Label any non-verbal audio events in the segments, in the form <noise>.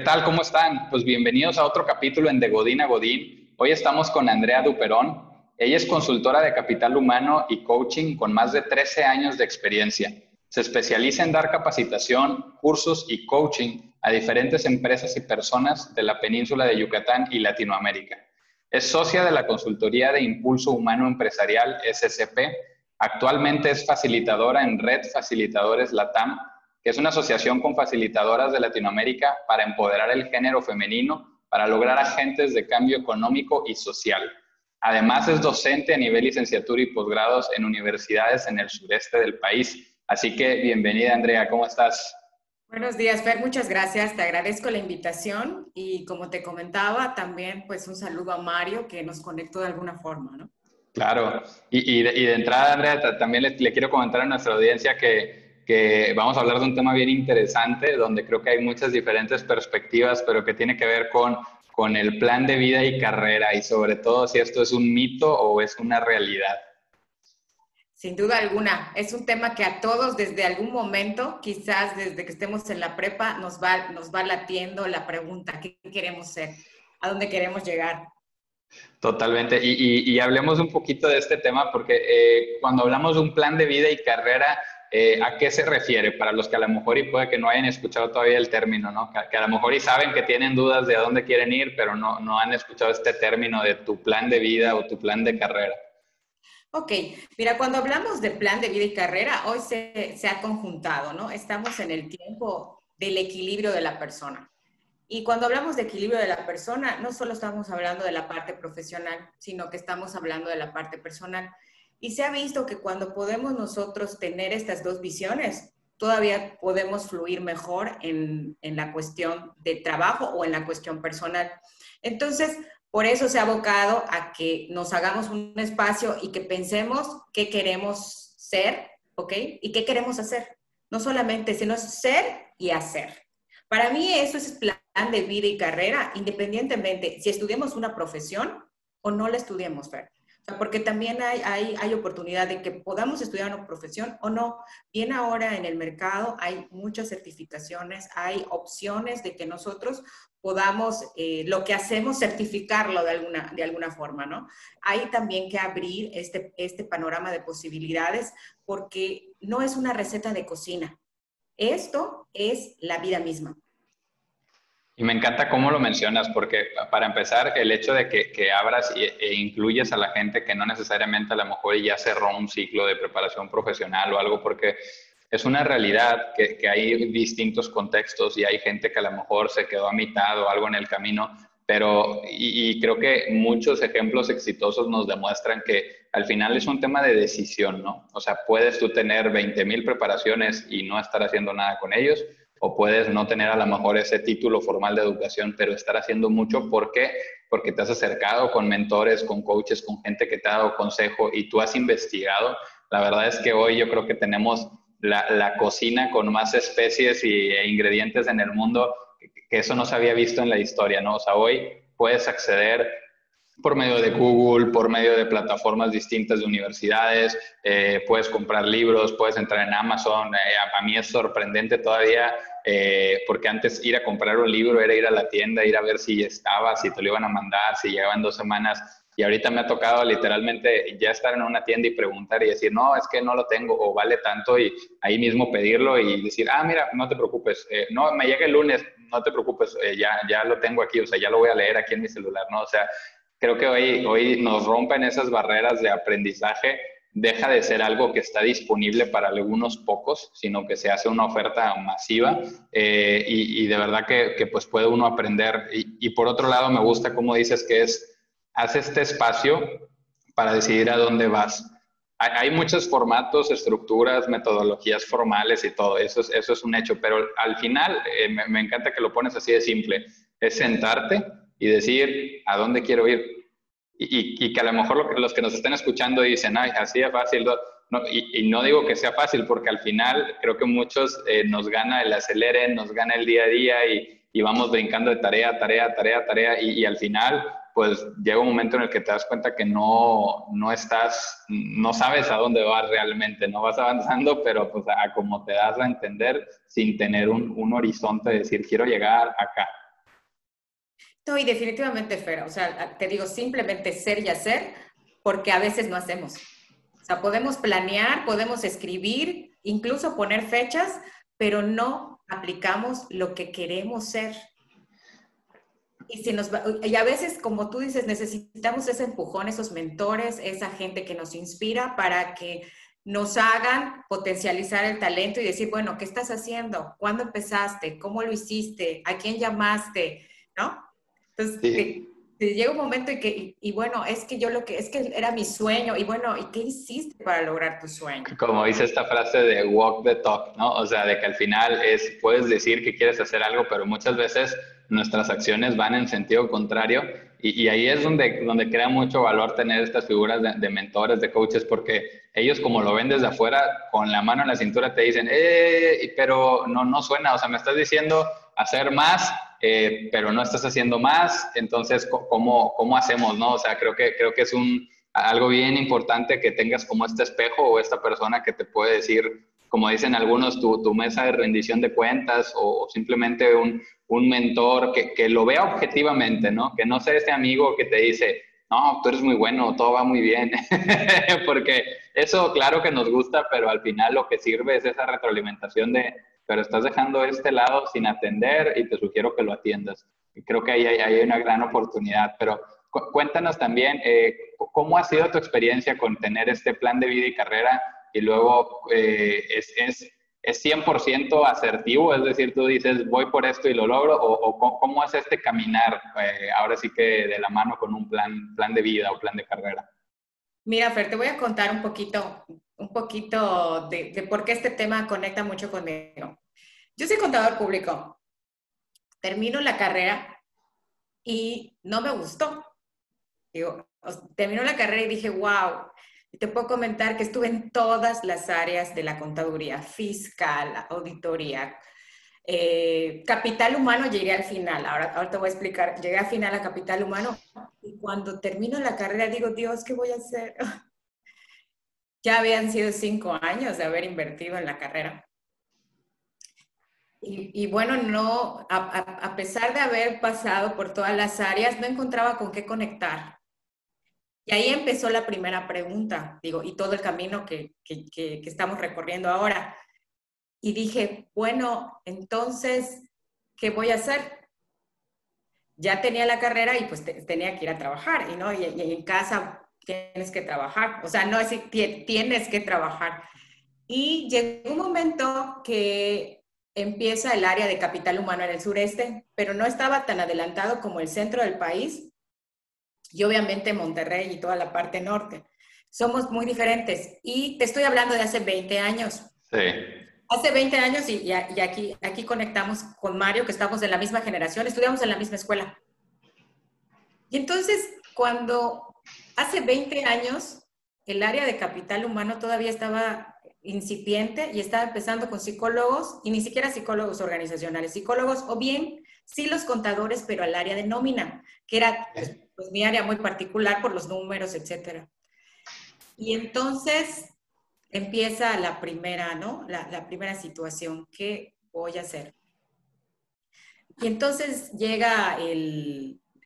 tal? ¿Cómo están? Pues bienvenidos a otro capítulo en De Godín a Godín. Hoy estamos con Andrea Duperón. Ella es consultora de capital humano y coaching con más de 13 años de experiencia. Se especializa en dar capacitación, cursos y coaching a diferentes empresas y personas de la península de Yucatán y Latinoamérica. Es socia de la consultoría de Impulso Humano Empresarial SCP. Actualmente es facilitadora en Red Facilitadores Latam, que es una asociación con facilitadoras de Latinoamérica para empoderar el género femenino para lograr agentes de cambio económico y social. Además es docente a nivel licenciatura y posgrados en universidades en el sureste del país. Así que bienvenida Andrea, ¿cómo estás? Buenos días, Fer, muchas gracias. Te agradezco la invitación y como te comentaba, también pues un saludo a Mario que nos conectó de alguna forma, ¿no? Claro, y, de, entrada, Andrea, también le, quiero comentar a nuestra audiencia que, que vamos a hablar de un tema bien interesante, donde creo que hay muchas diferentes perspectivas, pero que tiene que ver con, con el plan de vida y carrera, y sobre todo si esto es un mito o es una realidad. Sin duda alguna, es un tema que a todos desde algún momento, quizás desde que estemos en la prepa, nos va, nos va latiendo la pregunta, ¿qué queremos ser? ¿A dónde queremos llegar? Totalmente. Y, hablemos un poquito de este tema porque eh, cuando hablamos de un plan de vida y carrera, eh, ¿a qué se refiere? Para los que a lo mejor y puede que no hayan escuchado todavía el término, ¿no? Que, que, a lo mejor y saben que tienen dudas de a dónde quieren ir, pero no, no han escuchado este término de tu plan de vida o tu plan de carrera. Ok, mira, cuando hablamos de plan de vida y carrera, hoy se, ha conjuntado, ¿no? Estamos en el tiempo del equilibrio de la persona. Y cuando hablamos de equilibrio de la persona, no solo estamos hablando de la parte profesional, sino que estamos hablando de la parte personal. Y se ha visto que cuando podemos nosotros tener estas dos visiones, todavía podemos fluir mejor en, en la cuestión de trabajo o en la cuestión personal. Entonces, por eso se ha abocado a que nos hagamos un espacio y que pensemos qué queremos ser, ¿ok? Y qué queremos hacer. No solamente, sino ser y hacer. Para mí eso es plan de vida y carrera, independientemente si estudiamos una profesión o no la estudiemos, Fer porque también hay, hay, oportunidad de que podamos estudiar una profesión o no. Bien ahora en el mercado hay muchas certificaciones, hay opciones de que nosotros podamos eh, lo que hacemos certificarlo de alguna, de alguna forma, ¿no? Hay también que abrir este, este panorama de posibilidades porque no es una receta de cocina. Esto es la vida misma. Y me encanta cómo lo mencionas, porque para empezar, el hecho de que, abras e, incluyes a la gente que no necesariamente a lo mejor ya cerró un ciclo de preparación profesional o algo, porque es una realidad que, hay distintos contextos y hay gente que a lo mejor se quedó a mitad o algo en el camino, pero y, creo que muchos ejemplos exitosos nos demuestran que al final es un tema de decisión, ¿no? O sea, puedes tú tener 20 mil preparaciones y no estar haciendo nada con ellos, o puedes no tener a lo mejor ese título formal de educación, pero estar haciendo mucho. ¿Por qué? Porque te has acercado con mentores, con coaches, con gente que te ha dado consejo y tú has investigado. La verdad es que hoy yo creo que tenemos la, cocina con más especies y, e ingredientes en el mundo que eso no se había visto en la historia, ¿no? O sea, hoy puedes acceder por medio de Google, por medio de plataformas distintas de universidades, eh, puedes comprar libros, puedes entrar en Amazon. Eh, a mí es sorprendente todavía eh, porque antes ir a comprar un libro era ir a la tienda, ir a ver si estaba, si te lo iban a mandar, si llegaban dos semanas. Y ahorita me ha tocado literalmente ya estar en una tienda y preguntar y decir, no, es que no lo tengo o vale tanto y ahí mismo pedirlo y decir, ah, mira, no te preocupes, no, me llega el lunes, no te preocupes, ya, ya lo tengo aquí, o sea, ya lo voy a leer aquí en mi celular, ¿no? O sea, creo que hoy, hoy nos rompen esas barreras de aprendizaje, deja de ser algo que está disponible para algunos pocos, sino que se hace una oferta masiva eh, y, de verdad que, que, pues puede uno aprender. Y, y, por otro lado, me gusta como dices que es, haz este espacio para decidir a dónde vas. Hay, hay muchos formatos, estructuras, metodologías formales y todo, eso es, eso es un hecho, pero al final eh, me, me encanta que lo pones así de simple, es sentarte y decir a dónde quiero ir. Y, y, que a lo mejor los que nos estén escuchando dicen, ay, así es fácil. No, y, no digo que sea fácil, porque al final creo que muchos eh, nos gana el acelere, nos gana el día a día y, y vamos brincando de tarea, tarea, tarea, tarea. Y, al final, pues llega un momento en el que te das cuenta que no, no estás, no sabes a dónde vas realmente, no vas avanzando, pero pues a, como te das a entender sin tener un, un horizonte de decir, quiero llegar acá No, y definitivamente, Fer, o sea, te digo, simplemente ser y hacer, porque a veces no hacemos. O sea, podemos planear, podemos escribir, incluso poner fechas, pero no aplicamos lo que queremos ser. Y, si nos y a veces, como tú dices, necesitamos ese empujón, esos mentores, esa gente que nos inspira para que nos hagan potencializar el talento y decir, bueno, ¿qué estás haciendo? ¿Cuándo empezaste? ¿Cómo lo hiciste? ¿A quién llamaste? ¿No? Entonces, llega un momento y que, y, bueno, es que yo lo que, es que era mi sueño, y bueno, ¿y qué hiciste para lograr tu sueño? Como dice esta frase de walk the talk, ¿no? O sea, de que al final es, puedes decir que quieres hacer algo, pero muchas veces nuestras acciones van en sentido contrario y, ahí es donde, donde crea mucho valor tener estas figuras de, mentores, de coaches, porque ellos como lo ven desde afuera, con la mano en la cintura te dicen, eh, pero no, no suena, o sea, me estás diciendo hacer más, eh, pero no estás haciendo más, entonces, ¿cómo, ¿cómo hacemos, no? O sea, creo que, creo que es un, algo bien importante que tengas como este espejo o esta persona que te puede decir, como dicen algunos, tu, tu mesa de rendición de cuentas o, simplemente un, un mentor que, que, lo vea objetivamente, ¿no? Que no sea ese amigo que te dice, no, tú eres muy bueno, todo va muy bien, <laughs> porque eso claro que nos gusta, pero al final lo que sirve es esa retroalimentación de, pero estás dejando este lado sin atender y te sugiero que lo atiendas. Creo que ahí hay, hay una gran oportunidad, pero cuéntanos también eh, cómo ha sido tu experiencia con tener este plan de vida y carrera y luego eh, es, es, es, 100% asertivo, es decir, tú dices, voy por esto y lo logro, o, cómo es este caminar eh, ahora sí que de la mano con un plan, plan de vida o plan de carrera. Mira, Fer, te voy a contar un poquito, un poquito de, de por qué este tema conecta mucho conmigo. Yo soy contador público, termino la carrera y no me gustó. Digo, terminó la carrera y dije, wow, te puedo comentar que estuve en todas las áreas de la contaduría, fiscal, auditoría, eh, capital humano llegué al final, ahora, ahora te voy a explicar, llegué al final a capital humano y cuando termino la carrera digo, Dios, ¿qué voy a hacer? <laughs> ya habían sido cinco años de haber invertido en la carrera. Y, bueno, no, a, pesar de haber pasado por todas las áreas, no encontraba con qué conectar. Y ahí empezó la primera pregunta, digo, y todo el camino que, que, estamos recorriendo ahora. Y dije, bueno, entonces, ¿qué voy a hacer? Ya tenía la carrera y pues tenía que ir a trabajar, y, ¿no? Y, en casa tienes que trabajar, o sea, no es tienes que trabajar. Y llegó un momento que empieza el área de capital humano en el sureste, pero no estaba tan adelantado como el centro del país y obviamente Monterrey y toda la parte norte. Somos muy diferentes. Y te estoy hablando de hace 20 años. Sí. Hace 20 años y, y, aquí, aquí conectamos con Mario, que estamos de la misma generación, estudiamos en la misma escuela. Y entonces, cuando hace 20 años, el área de capital humano todavía estaba incipiente y estaba empezando con psicólogos, y ni siquiera psicólogos organizacionales, psicólogos o bien sí los contadores, pero al área de nómina, que era pues, pues, mi área muy particular por los números, etcétera. Y entonces empieza la primera, ¿no? La, primera situación, ¿qué voy a hacer? Y entonces llega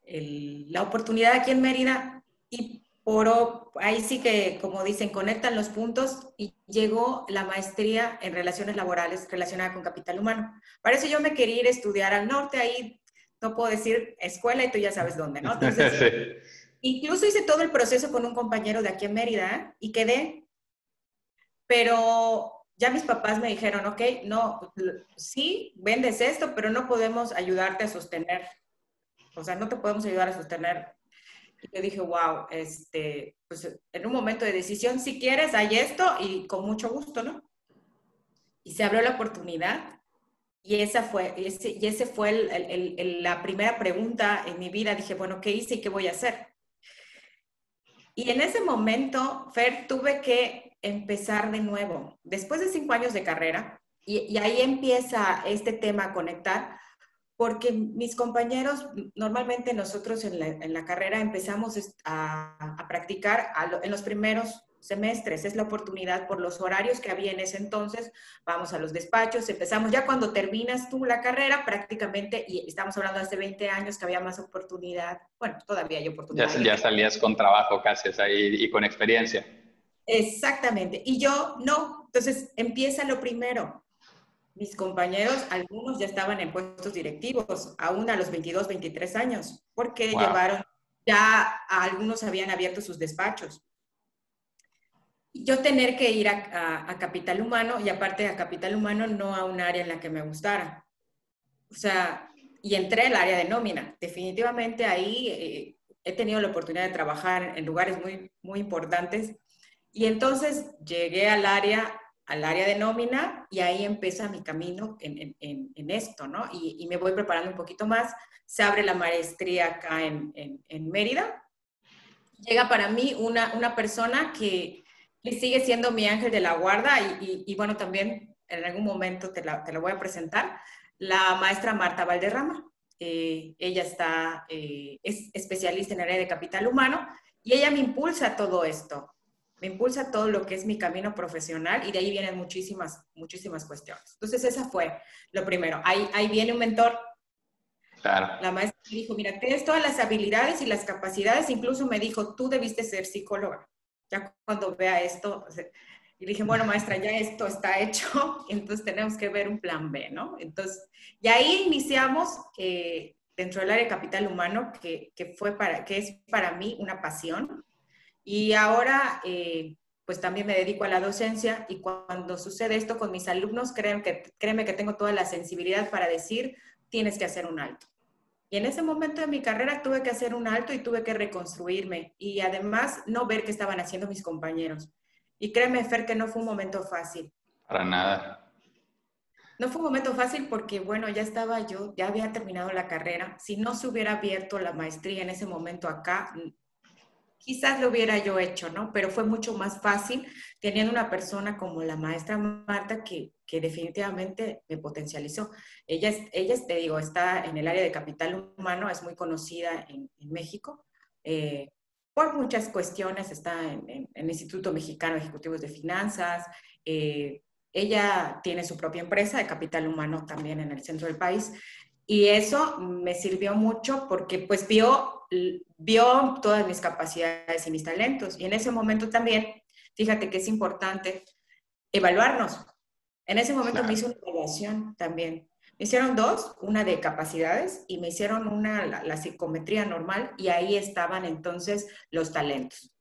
la oportunidad aquí en Mérida y por ahí sí que, como dicen, conectan los puntos y llegó la maestría en relaciones laborales relacionada con capital humano. Para eso yo me quería ir a estudiar al norte, ahí no puedo decir escuela y tú ya sabes dónde, ¿no? Entonces, <laughs> incluso hice todo el proceso con un compañero de aquí en Mérida y quedé, pero ya mis papás me dijeron, ok, no, sí, vendes esto, pero no podemos ayudarte a sostener, o sea, no te podemos ayudar a sostener. Y yo dije, wow, este, pues en un momento de decisión, si quieres, hay esto y con mucho gusto, ¿no? Y se abrió la oportunidad y esa fue, ese, y ese fue el, la primera pregunta en mi vida. Dije, bueno, ¿qué hice y qué voy a hacer? Y en ese momento, Fer, tuve que empezar de nuevo. Después de cinco años de carrera, y, y ahí empieza este tema a conectar, porque mis compañeros, normalmente nosotros en la, en la carrera empezamos a, a practicar en los primeros semestres. Es la oportunidad por los horarios que había en ese entonces. Vamos a los despachos, empezamos ya cuando terminas tú la carrera, prácticamente, y estamos hablando hace 20 años que había más oportunidad. Bueno, todavía hay oportunidad. Ya, ya salías con trabajo casi ahí y con experiencia. Exactamente. Y yo no. Entonces empieza lo primero. Mis compañeros, algunos ya estaban en puestos directivos, aún a los 22, 23 años, porque llevaron, ya algunos habían abierto sus despachos yo tener que ir a, Capital Humano y aparte a Capital Humano no a un área en la que me gustara. O sea, y entré al área de nómina. Definitivamente ahí eh, he tenido la oportunidad de trabajar en lugares muy, muy importantes. Y entonces llegué al área, al área de nómina y ahí empieza mi camino en, en, en esto, ¿no? Y, y, me voy preparando un poquito más. Se abre la maestría acá en, Mérida. Llega para mí una, una persona que y sigue siendo mi ángel de la guarda y, bueno, también en algún momento te la, te voy a presentar, la maestra Marta Valderrama. Eh, ella está, eh, es especialista en área de capital humano y ella me impulsa todo esto, me impulsa todo lo que es mi camino profesional y de ahí vienen muchísimas, muchísimas cuestiones. Entonces, esa fue lo primero. Ahí, ahí viene un mentor. Claro. La maestra me dijo, mira, tienes todas las habilidades y las capacidades, incluso me dijo, tú debiste ser psicóloga ya cuando vea esto, y dije, bueno, maestra, ya esto está hecho, <laughs> entonces tenemos que ver un plan B, ¿no? Entonces, y ahí iniciamos eh, dentro del área de capital humano, que, que, fue para, que es para mí una pasión. Y ahora, eh, pues también me dedico a la docencia y cuando sucede esto con mis alumnos, creen que, créeme que tengo toda la sensibilidad para decir, tienes que hacer un alto. Y en ese momento de mi carrera tuve que hacer un alto y tuve que reconstruirme y además no ver qué estaban haciendo mis compañeros. Y créeme, Fer, que no fue un momento fácil. Para nada. No fue un momento fácil porque, bueno, ya estaba yo, ya había terminado la carrera. Si no se hubiera abierto la maestría en ese momento acá, quizás lo hubiera yo hecho, ¿no? Pero fue mucho más fácil teniendo una persona como la maestra Marta que, que definitivamente me potencializó. Ella, ella te digo, está en el área de capital humano, es muy conocida en, en México. Eh, por muchas cuestiones, está en, el Instituto Mexicano de Ejecutivos de Finanzas. Eh, ella tiene su propia empresa de capital humano también en el centro del país. Y eso me sirvió mucho porque pues vio, vio todas mis capacidades y mis talentos. Y en ese momento también, fíjate que es importante evaluarnos. En ese momento me hizo una evaluación también. Me hicieron dos, una de capacidades y me hicieron una, la, psicometría normal y ahí estaban entonces los talentos.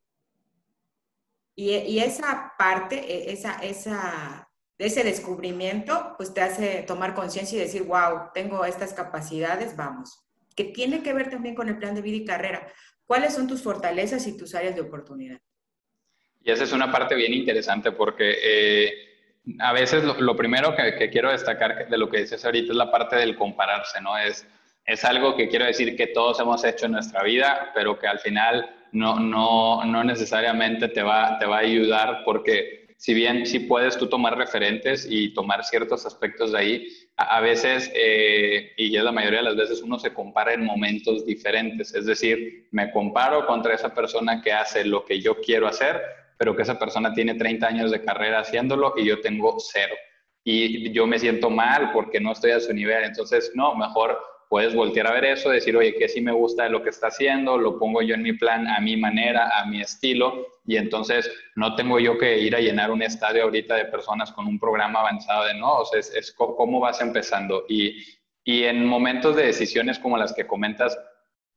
Y, y esa parte, e, esa, esa, ese descubrimiento, pues te hace tomar conciencia y decir, wow, tengo estas capacidades, vamos. Que tiene que ver también con el plan de vida y carrera. ¿Cuáles son tus fortalezas y tus áreas de oportunidad? Y esa es una parte bien interesante porque eh, a veces lo, primero que, quiero destacar de lo que dices ahorita es la parte del compararse, ¿no? Es, es algo que quiero decir que todos hemos hecho en nuestra vida, pero que al final no, no, no necesariamente te va, te va a ayudar porque si bien sí puedes tú tomar referentes y tomar ciertos aspectos de ahí, a, veces, eh, y es la mayoría de las veces, uno se compara en momentos diferentes. Es decir, me comparo contra esa persona que hace lo que yo quiero hacer, pero que esa persona tiene 30 años de carrera haciéndolo y yo tengo cero. Y yo me siento mal porque no estoy a su nivel. Entonces, no, mejor puedes voltear a ver eso, decir, oye, que sí me gusta de lo que está haciendo, lo pongo yo en mi plan a mi manera, a mi estilo, y entonces no tengo yo que ir a llenar un estadio ahorita de personas con un programa avanzado de no, o sea, es, cómo vas empezando. Y, y en momentos de decisiones como las que comentas,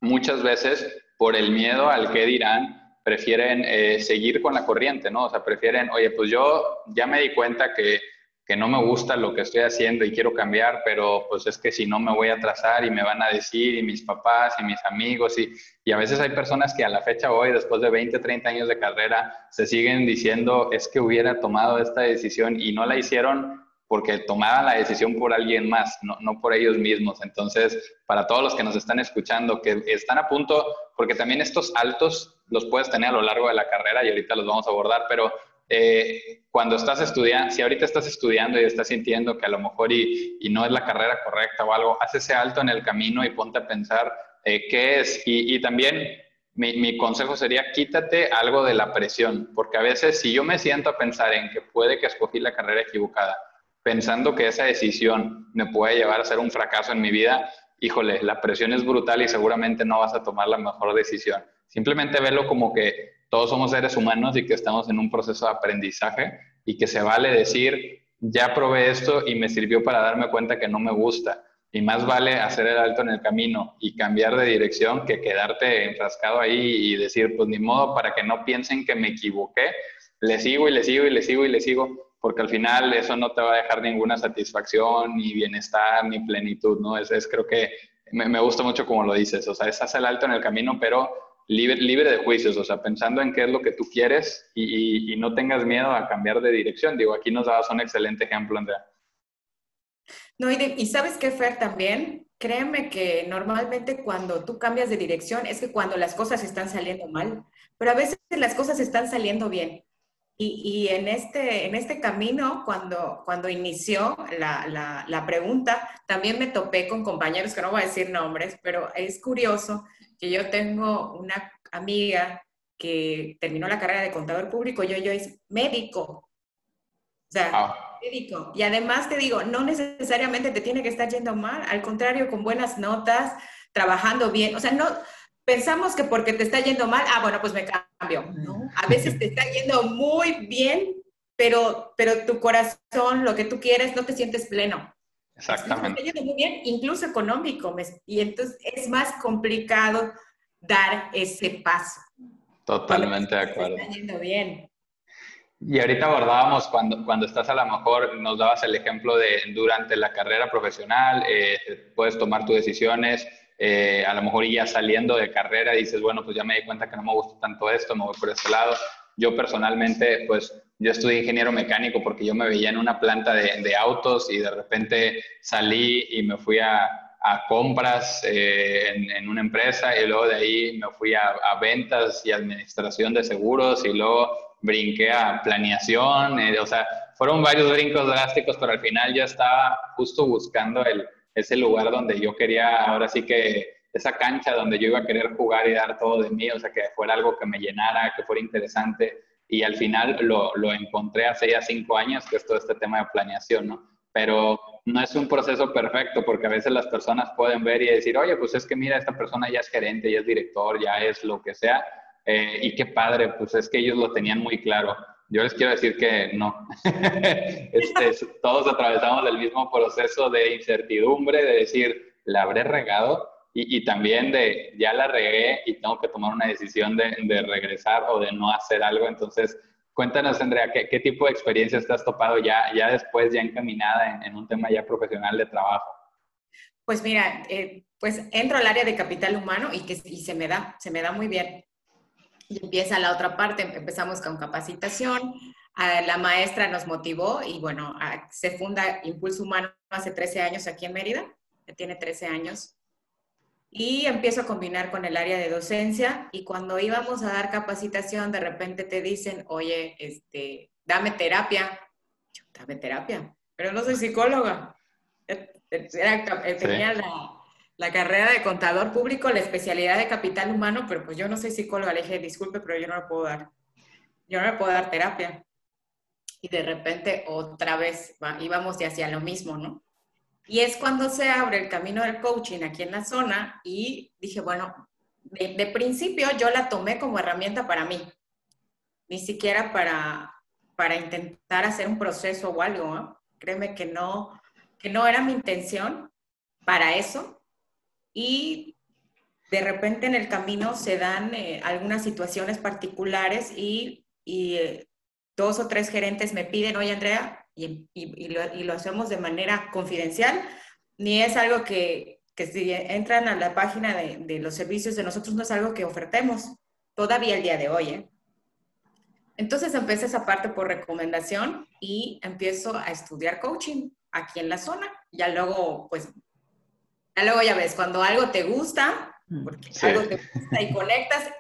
muchas veces por el miedo al que dirán, prefieren eh, seguir con la corriente, ¿no? O sea, prefieren, oye, pues yo ya me di cuenta que que no me gusta lo que estoy haciendo y quiero cambiar, pero pues es que si no me voy a atrasar y me van a decir, y mis papás y mis amigos, y, y a veces hay personas que a la fecha hoy, después de 20, 30 años de carrera, se siguen diciendo, es que hubiera tomado esta decisión y no la hicieron porque tomaban la decisión por alguien más, no, no por ellos mismos. Entonces, para todos los que nos están escuchando, que están a punto, porque también estos altos los puedes tener a lo largo de la carrera y ahorita los vamos a abordar, pero eh, cuando estás estudiando, si ahorita estás estudiando y estás sintiendo que a lo mejor y, no es la carrera correcta o algo, haz ese alto en el camino y ponte a pensar eh, qué es. Y, también mi, consejo sería quítate algo de la presión, porque a veces si yo me siento a pensar en que puede que escogí la carrera equivocada, pensando que esa decisión me puede llevar a ser un fracaso en mi vida, híjole, la presión es brutal y seguramente no vas a tomar la mejor decisión. Simplemente verlo como que todos somos seres humanos y que estamos en un proceso de aprendizaje y que se vale decir, ya probé esto y me sirvió para darme cuenta que no me gusta. Y más vale hacer el alto en el camino y cambiar de dirección que quedarte enfrascado ahí y decir, pues ni modo, para que no piensen que me equivoqué, le sigo y le sigo y le sigo y le sigo, porque al final eso no te va a dejar ninguna satisfacción, ni bienestar, ni plenitud, ¿no? Es, es creo que me, me gusta mucho como lo dices, o sea, es hacer el alto en el camino, pero libre, libre de juicios, o sea, pensando en qué es lo que tú quieres y, y, no tengas miedo a cambiar de dirección. Digo, aquí nos dabas un excelente ejemplo, Andrea. No, y, y sabes qué, Fer, también, créeme que normalmente cuando tú cambias de dirección es que cuando las cosas están saliendo mal, pero a veces las cosas están saliendo bien. Y, y en, este, en este camino, cuando, cuando inició la, la, la pregunta, también me topé con compañeros, que no voy a decir nombres, pero es curioso que yo tengo una amiga que terminó la carrera de contador público, yo, yo es médico. O sea, ah. médico. Y además te digo, no necesariamente te tiene que estar yendo mal, al contrario, con buenas notas, trabajando bien. O sea, no pensamos que porque te está yendo mal, ah, bueno, pues me cambio, ¿no? A veces te está yendo muy bien, pero, pero tu corazón, lo que tú quieres, no te sientes pleno. Exactamente. Muy bien, incluso económico, y entonces es más complicado dar ese paso. Totalmente de acuerdo. Está yendo bien. Y ahorita abordábamos cuando, cuando estás a lo mejor, nos dabas el ejemplo de durante la carrera profesional, eh, puedes tomar tus decisiones, eh, a lo mejor ya saliendo de carrera dices, bueno, pues ya me di cuenta que no me gusta tanto esto, me voy por este lado. Yo personalmente, pues yo estudié ingeniero mecánico porque yo me veía en una planta de, de autos y de repente salí y me fui a, a compras eh, en, en, una empresa y luego de ahí me fui a, a, ventas y administración de seguros y luego brinqué a planeación, eh, o sea, fueron varios brincos drásticos, pero al final ya estaba justo buscando el, ese lugar donde yo quería, ahora sí que esa cancha donde yo iba a querer jugar y dar todo de mí, o sea, que fuera algo que me llenara, que fuera interesante. Y al final lo, lo encontré hace ya cinco años, que es todo este tema de planeación, ¿no? Pero no es un proceso perfecto, porque a veces las personas pueden ver y decir, oye, pues es que mira, esta persona ya es gerente, ya es director, ya es lo que sea, eh, y qué padre, pues es que ellos lo tenían muy claro. Yo les quiero decir que no. <laughs> este, todos atravesamos el mismo proceso de incertidumbre, de decir, la habré regado, y, y, también de ya la regué y tengo que tomar una decisión de, de, regresar o de no hacer algo. Entonces, cuéntanos, Andrea, ¿qué, qué tipo de experiencias te has topado ya, ya después, ya encaminada en, en un tema ya profesional de trabajo? Pues mira, eh, pues entro al área de capital humano y, que, y se me da, se me da muy bien. Y empieza la otra parte, empezamos con capacitación, la maestra nos motivó y bueno, se funda Impulso Humano hace 13 años aquí en Mérida, tiene 13 años, y empiezo a combinar con el área de docencia y cuando íbamos a dar capacitación, de repente te dicen, oye, este, dame terapia. Yo, dame terapia, pero no soy psicóloga. Era, tenía sí. la, la, carrera de contador público, la especialidad de capital humano, pero pues yo no soy psicóloga. Le dije, disculpe, pero yo no le puedo dar. Yo no le puedo dar terapia. Y de repente otra vez íbamos de hacia lo mismo, ¿no? Y es cuando se abre el camino del coaching aquí en la zona y dije, bueno, de, principio yo la tomé como herramienta para mí, ni siquiera para, para intentar hacer un proceso o algo. Créeme que no, que no era mi intención para eso. Y de repente en el camino se dan eh, algunas situaciones particulares y, y eh, dos o tres gerentes me piden, oye Andrea, y, y, y, lo, y, lo, hacemos de manera confidencial, ni es algo que, que si entran a la página de, de, los servicios de nosotros, no es algo que ofertemos todavía el día de hoy. ¿eh? Entonces empecé esa parte por recomendación y empiezo a estudiar coaching aquí en la zona. Ya luego, pues, ya luego ya ves, cuando algo te gusta, mm, porque sí. algo te gusta y conectas,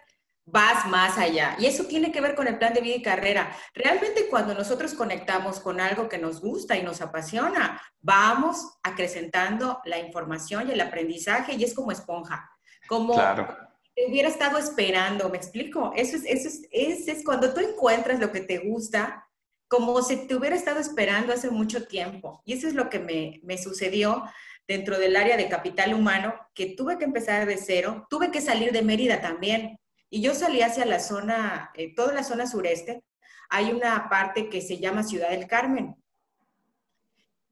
vas más allá. Y eso tiene que ver con el plan de vida y carrera. Realmente cuando nosotros conectamos con algo que nos gusta y nos apasiona, vamos acrecentando la información y el aprendizaje y es como esponja. Como, claro. te hubiera estado esperando, ¿me explico? Eso es, eso es, es, cuando tú encuentras lo que te gusta, como si te hubiera estado esperando hace mucho tiempo. Y eso es lo que me, me sucedió dentro del área de capital humano, que tuve que empezar de cero, tuve que salir de Mérida también. Y yo salí hacia la zona, eh, toda la zona sureste, hay una parte que se llama Ciudad del Carmen.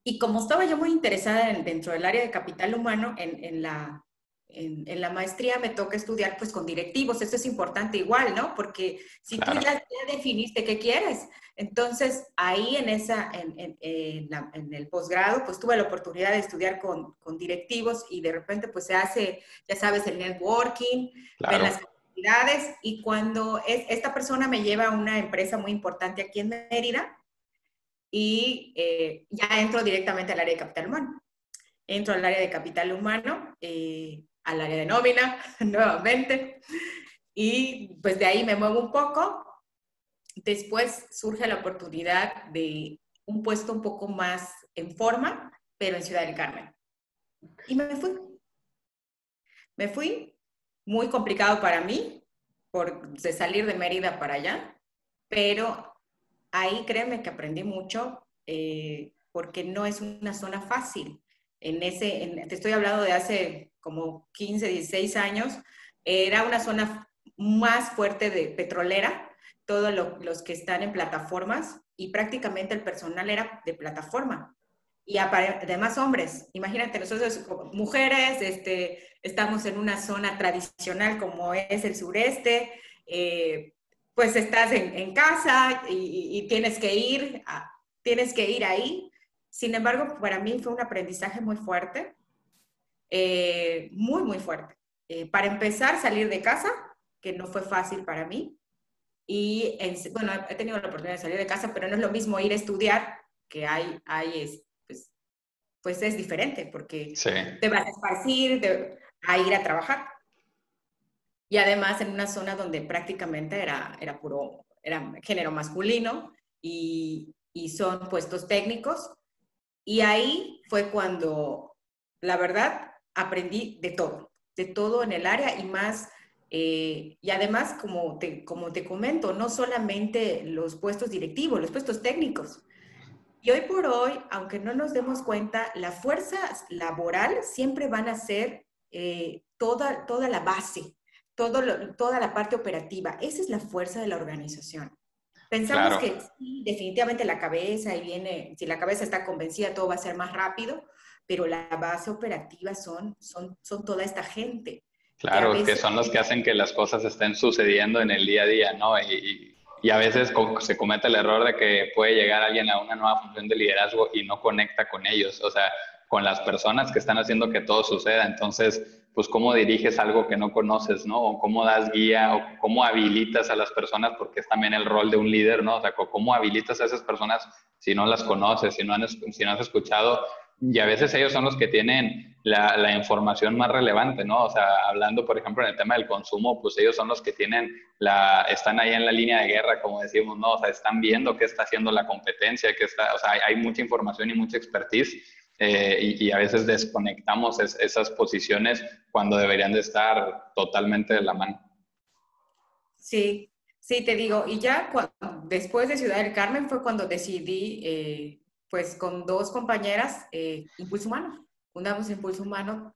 Y como estaba yo muy interesada dentro del área de capital humano, en, la, en, la maestría me toca estudiar pues con directivos. Eso es importante igual, ¿no? Porque si tú ya, definiste qué quieres, entonces ahí en, esa, en, en el posgrado pues tuve la oportunidad de estudiar con, con, directivos y de repente pues se hace, ya sabes, el networking, las y cuando es, esta persona me lleva a una empresa muy importante aquí en Mérida y eh, ya entro directamente al área de capital humano. Entro al área de capital humano, eh, al área de nómina <laughs> nuevamente y pues de ahí me muevo un poco. Después surge la oportunidad de un puesto un poco más en forma, pero en Ciudad del Carmen. Y me fui. Me fui muy complicado para mí, por de salir de Mérida para allá, pero ahí créeme que aprendí mucho, eh, porque no es una zona fácil. En ese, te estoy hablando de hace como 15, 16 años, era una zona más fuerte de petrolera, todos los que están en plataformas y prácticamente el personal era de plataforma y además hombres. Imagínate, nosotros como mujeres este, estamos en una zona tradicional como es el sureste, eh, pues estás en, casa y, tienes que ir, tienes que ir ahí. Sin embargo, para mí fue un aprendizaje muy fuerte, eh, muy, muy fuerte. Eh, para empezar, salir de casa, que no fue fácil para mí. Y, bueno, he tenido la oportunidad de salir de casa, pero no es lo mismo ir a estudiar, que hay, hay pues es diferente porque te vas a esparcir, a ir a trabajar. Y además en una zona donde prácticamente era, era puro, era género masculino y, y son puestos técnicos. Y ahí fue cuando, la verdad, aprendí de todo, de todo en el área y más eh, y además, como te, como te comento, no solamente los puestos directivos, los puestos técnicos, y hoy por hoy, aunque no nos demos cuenta, la fuerza laboral siempre van a ser eh, toda, toda la base, todo toda la parte operativa. Esa es la fuerza de la organización. Pensamos que sí, definitivamente la cabeza y viene, si la cabeza está convencida, todo va a ser más rápido, pero la base operativa son, son, son toda esta gente. Claro, que, son los que hacen que las cosas estén sucediendo en el día a día, ¿no? y y a veces se comete el error de que puede llegar alguien a una nueva función de liderazgo y no conecta con ellos, o sea, con las personas que están haciendo que todo suceda. Entonces, pues cómo diriges algo que no conoces, ¿no? O cómo das guía, o cómo habilitas a las personas, porque es también el rol de un líder, ¿no? O sea, cómo habilitas a esas personas si no las conoces, si no, si no has escuchado y a veces ellos son los que tienen la, información más relevante, ¿no? O sea, hablando, por ejemplo, en el tema del consumo, pues ellos son los que tienen la, están ahí en la línea de guerra, como decimos, ¿no? O sea, están viendo qué está haciendo la competencia, qué está, o sea, hay, mucha información y mucha expertise eh, y, a veces desconectamos esas posiciones cuando deberían de estar totalmente de la mano. Sí, sí, te digo, y ya después de Ciudad del Carmen fue cuando decidí... Eh, pues con dos compañeras, eh, Impulso Humano. Fundamos Impulso Humano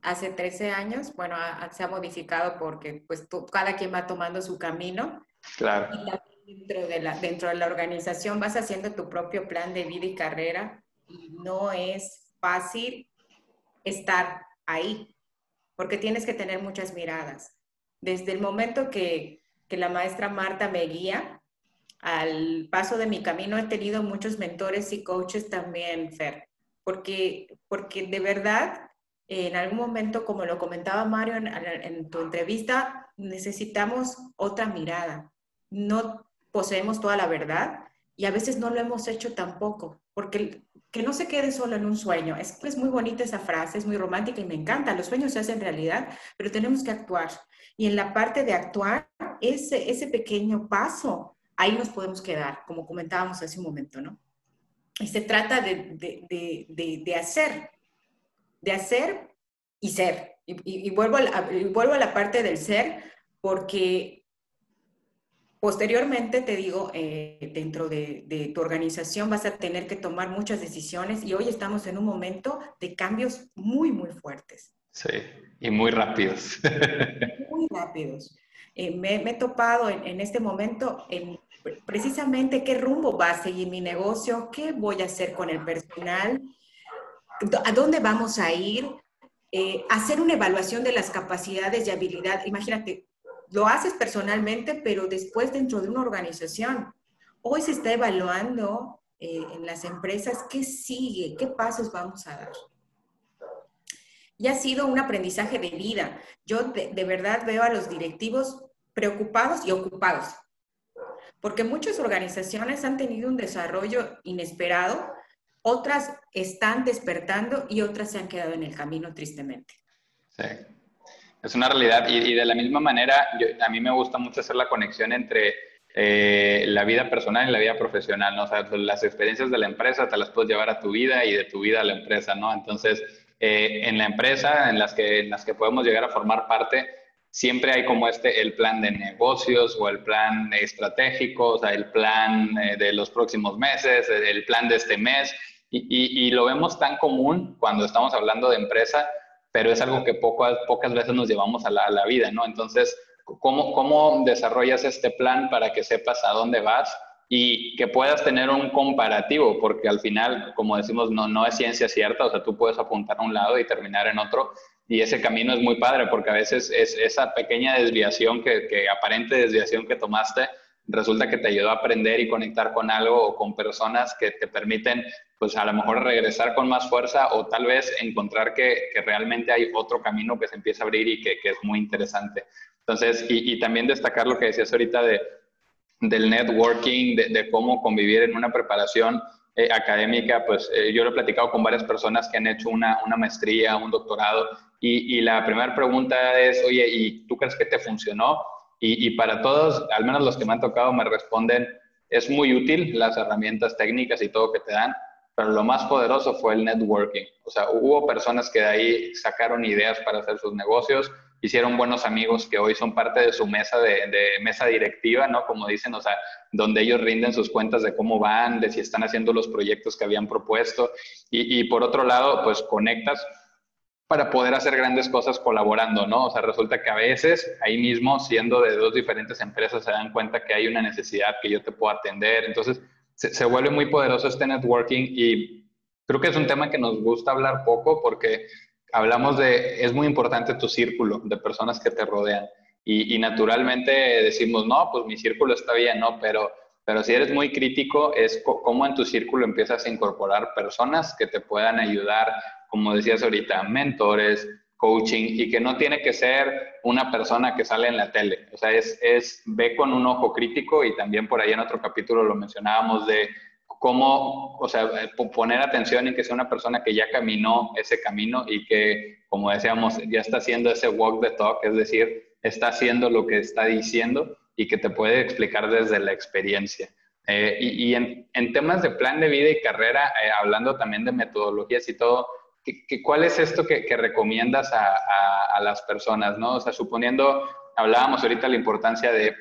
hace 13 años. Bueno, se ha modificado porque pues cada quien va tomando su camino. Claro. Y dentro de, la, dentro de la organización vas haciendo tu propio plan de vida y carrera y no es fácil estar ahí porque tienes que tener muchas miradas. Desde el momento que, que la maestra Marta me guía, al paso de mi camino he tenido muchos mentores y coaches también, Fer, porque, porque de verdad, en algún momento, como lo comentaba Mario en, tu entrevista, necesitamos otra mirada. No poseemos toda la verdad y a veces no lo hemos hecho tampoco, porque que no se quede solo en un sueño. Es, es muy bonita esa frase, es muy romántica y me encanta. Los sueños se hacen realidad, pero tenemos que actuar. Y en la parte de actuar, ese, ese pequeño paso ahí nos podemos quedar, como comentábamos hace un momento, ¿no? Y se trata de, de, de, de hacer, de hacer y ser. Y, vuelvo, a vuelvo a la parte del ser, porque posteriormente, te digo, eh, dentro de, tu organización vas a tener que tomar muchas decisiones y hoy estamos en un momento de cambios muy, muy fuertes. Sí, y muy rápidos. muy rápidos. Eh, me, he topado en, este momento en precisamente qué rumbo va a seguir mi negocio, qué voy a hacer con el personal, a dónde vamos a ir, eh, hacer una evaluación de las capacidades y habilidad. Imagínate, lo haces personalmente, pero después dentro de una organización. Hoy se está evaluando eh, en las empresas qué sigue, qué pasos vamos a dar y ha sido un aprendizaje de vida. Yo de, verdad veo a los directivos preocupados y ocupados, porque muchas organizaciones han tenido un desarrollo inesperado, otras están despertando y otras se han quedado en el camino tristemente. Sí, es una realidad y, de la misma manera a mí me gusta mucho hacer la conexión entre eh, la vida personal y la vida profesional, ¿no? O sea, las experiencias de la empresa te las puedes llevar a tu vida y de tu vida a la empresa, ¿no? Entonces, eh, en la empresa en las, que, en las que podemos llegar a formar parte, siempre hay como este, el plan de negocios o el plan estratégico, o sea, el plan eh, de los próximos meses, el plan de este mes, y, y, lo vemos tan común cuando estamos hablando de empresa, pero es algo que pocas, pocas veces nos llevamos a la, a la vida, ¿no? Entonces, ¿cómo, ¿cómo desarrollas este plan para que sepas a dónde vas? y que puedas tener un comparativo, porque al final, como decimos, no, no es ciencia cierta, o sea, tú puedes apuntar a un lado y terminar en otro, y ese camino es muy padre, porque a veces es esa pequeña desviación, que, aparente desviación que tomaste, resulta que te ayudó a aprender y conectar con algo o con personas que te permiten, pues a lo mejor regresar con más fuerza o tal vez encontrar que, que realmente hay otro camino que se empieza a abrir y que, que es muy interesante. Entonces, y, y, también destacar lo que decías ahorita de, del networking, de, cómo convivir en una preparación eh, académica, pues eh, yo lo he platicado con varias personas que han hecho una, una maestría, un doctorado, y, y, la primera pregunta es, oye, ¿y tú crees que te funcionó? Y, y, para todos, al menos los que me han tocado, me responden, es muy útil las herramientas técnicas y todo que te dan, pero lo más poderoso fue el networking. O sea, hubo personas que de ahí sacaron ideas para hacer sus negocios, hicieron buenos amigos que hoy son parte de su mesa de, mesa directiva, ¿no? Como dicen, o sea, donde ellos rinden sus cuentas de cómo van, de si están haciendo los proyectos que habían propuesto. Y, y por otro lado, pues conectas para poder hacer grandes cosas colaborando, ¿no? O sea, resulta que a veces ahí mismo, siendo de dos diferentes empresas, se dan cuenta que hay una necesidad que yo te puedo atender. Entonces, se, se vuelve muy poderoso este networking y creo que es un tema que nos gusta hablar poco porque hablamos de, es muy importante tu círculo de personas que te rodean. Y, naturalmente decimos, no, pues mi círculo está bien, ¿no? Pero, pero si eres muy crítico, es cómo en tu círculo empiezas a incorporar personas que te puedan ayudar, como decías ahorita, mentores, coaching, y que no tiene que ser una persona que sale en la tele. O sea, es, es ve con un ojo crítico y también por ahí en otro capítulo lo mencionábamos de cómo, o sea, eh, poner atención en que sea una persona que ya caminó ese camino y que, como decíamos, ya está haciendo ese walk the talk, es decir, está haciendo lo que está diciendo y que te puede explicar desde la experiencia. Eh, y, en, temas de plan de vida y carrera, eh, hablando también de metodologías y todo, ¿qué, cuál es esto que, recomiendas a, a, las personas? ¿no? O sea, suponiendo, hablábamos ahorita la importancia de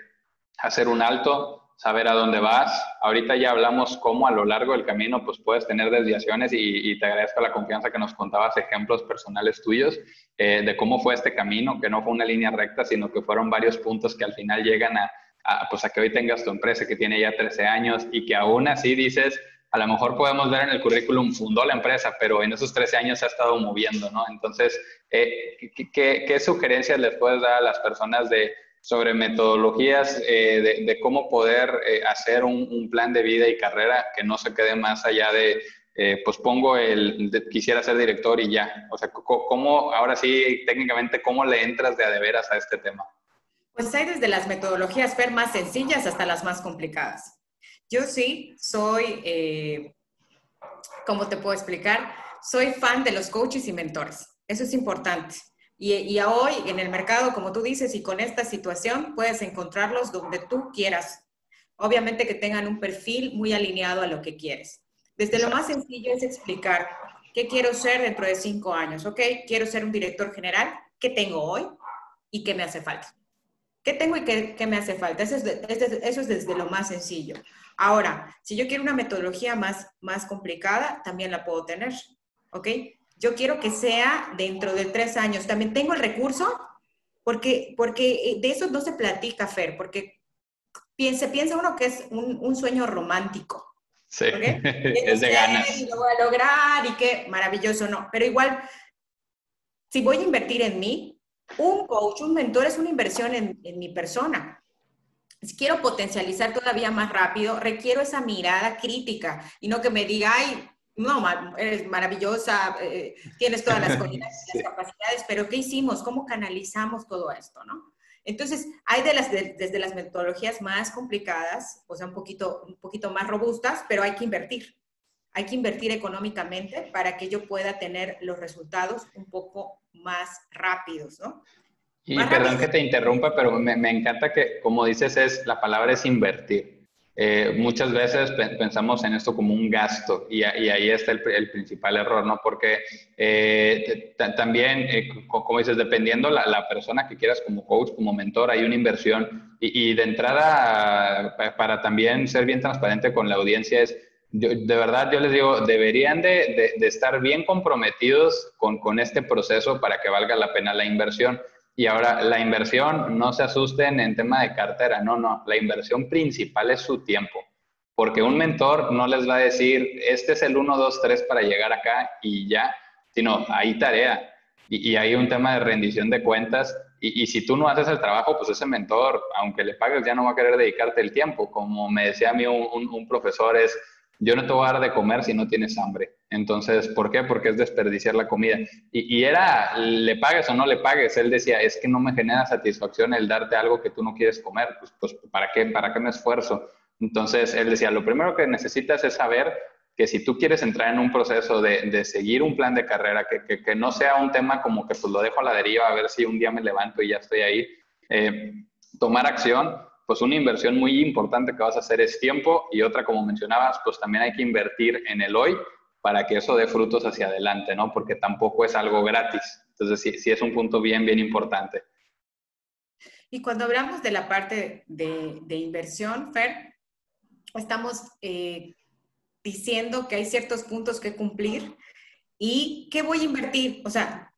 hacer un alto, saber a dónde vas. Ahorita ya hablamos cómo a lo largo del camino pues puedes tener desviaciones y, te agradezco la confianza que nos contabas ejemplos personales tuyos eh, de cómo fue este camino, que no fue una línea recta, sino que fueron varios puntos que al final llegan a, pues a que hoy tengas tu empresa que tiene ya 13 años y que aún así dices, a lo mejor podemos ver en el currículum, fundó la empresa, pero en esos 13 años se ha estado moviendo, ¿no? Entonces, eh, ¿qué, qué sugerencias les puedes dar a las personas de sobre metodologías eh, de, cómo poder eh, hacer un, plan de vida y carrera que no se quede más allá de, eh, pues pongo el, quisiera ser director y ya. O sea, ¿cómo, ahora sí, técnicamente, cómo le entras de a de veras a este tema? Pues hay desde las metodologías más sencillas hasta las más complicadas. Yo sí soy, ¿cómo te puedo explicar? Soy fan de los coaches y mentores. Eso es importante. Y, hoy en el mercado, como tú dices, y con esta situación, puedes encontrarlos donde tú quieras. Obviamente que tengan un perfil muy alineado a lo que quieres. Desde lo más sencillo es explicar qué quiero ser dentro de cinco años, ¿ok? Quiero ser un director general, qué tengo hoy y qué me hace falta. ¿Qué tengo y qué, me hace falta? Eso es, eso es desde lo más sencillo. Ahora, si yo quiero una metodología más, más complicada, también la puedo tener, ¿ok? Yo quiero que sea dentro de tres años. También tengo el recurso, porque, porque eh, de eso no se platica, Fer, porque se piensa uno que es un, sueño romántico. Sí, <laughs> es de ganas. Y lo voy a lograr y qué maravilloso, no. Pero igual, si voy a invertir en mí, un coach, un mentor es una inversión en, en mi persona si quiero potencializar todavía más rápido, requiero esa mirada crítica y no que me diga, ay, no, eres maravillosa, eh, tienes todas las <laughs> cualidades las capacidades, pero ¿qué hicimos? ¿Cómo canalizamos todo esto, no? Entonces, hay de las, desde las metodologías más complicadas, o sea, un poquito, un poquito más robustas, pero hay que invertir. Hay que invertir económicamente para que yo pueda tener los resultados un poco más rápidos, ¿no? Y perdón que te interrumpa, pero me, me, encanta que, como dices, es la palabra es invertir. Eh, muchas veces pensamos en esto como un gasto y, y ahí está el, el, principal error, ¿no? Porque eh, también, eh, como dices, dependiendo la, la, persona que quieras como coach, como mentor, hay una inversión y, y de entrada, para también ser bien transparente con la audiencia, es de verdad yo les digo, deberían de, de, de estar bien comprometidos con, con, este proceso para que valga la pena la inversión. Y ahora, la inversión, no se asusten en tema de cartera, no, no, la inversión principal es su tiempo, porque un mentor no les va a decir, este es el 1, 2, 3 para llegar acá y ya, sino hay tarea y, y hay un tema de rendición de cuentas. Y, y, si tú no haces el trabajo, pues ese mentor, aunque le pagues, ya no va a querer dedicarte el tiempo. Como me decía a mí un, un, un profesor, es yo no te voy a dar de comer si no tienes hambre. Entonces, ¿por qué? Porque es desperdiciar la comida. Y, era, le pagues o no le pagues, él decía, es que no me genera satisfacción el darte algo que tú no quieres comer, pues, pues ¿para qué? ¿Para qué me esfuerzo? Entonces, él decía, lo primero que necesitas es saber que si tú quieres entrar en un proceso de, de seguir un plan de carrera, que, que, que, no sea un tema como que pues lo dejo a la deriva a ver si un día me levanto y ya estoy ahí, eh, tomar acción, pues una inversión muy importante que vas a hacer es tiempo y otra, como mencionabas, pues también hay que invertir en el hoy para que eso dé frutos hacia adelante, ¿no? Porque tampoco es algo gratis. Entonces, sí, sí es un punto bien, bien importante. Y cuando hablamos de la parte de, inversión, Fer, estamos eh, diciendo que hay ciertos puntos que cumplir y qué voy a invertir. O sea,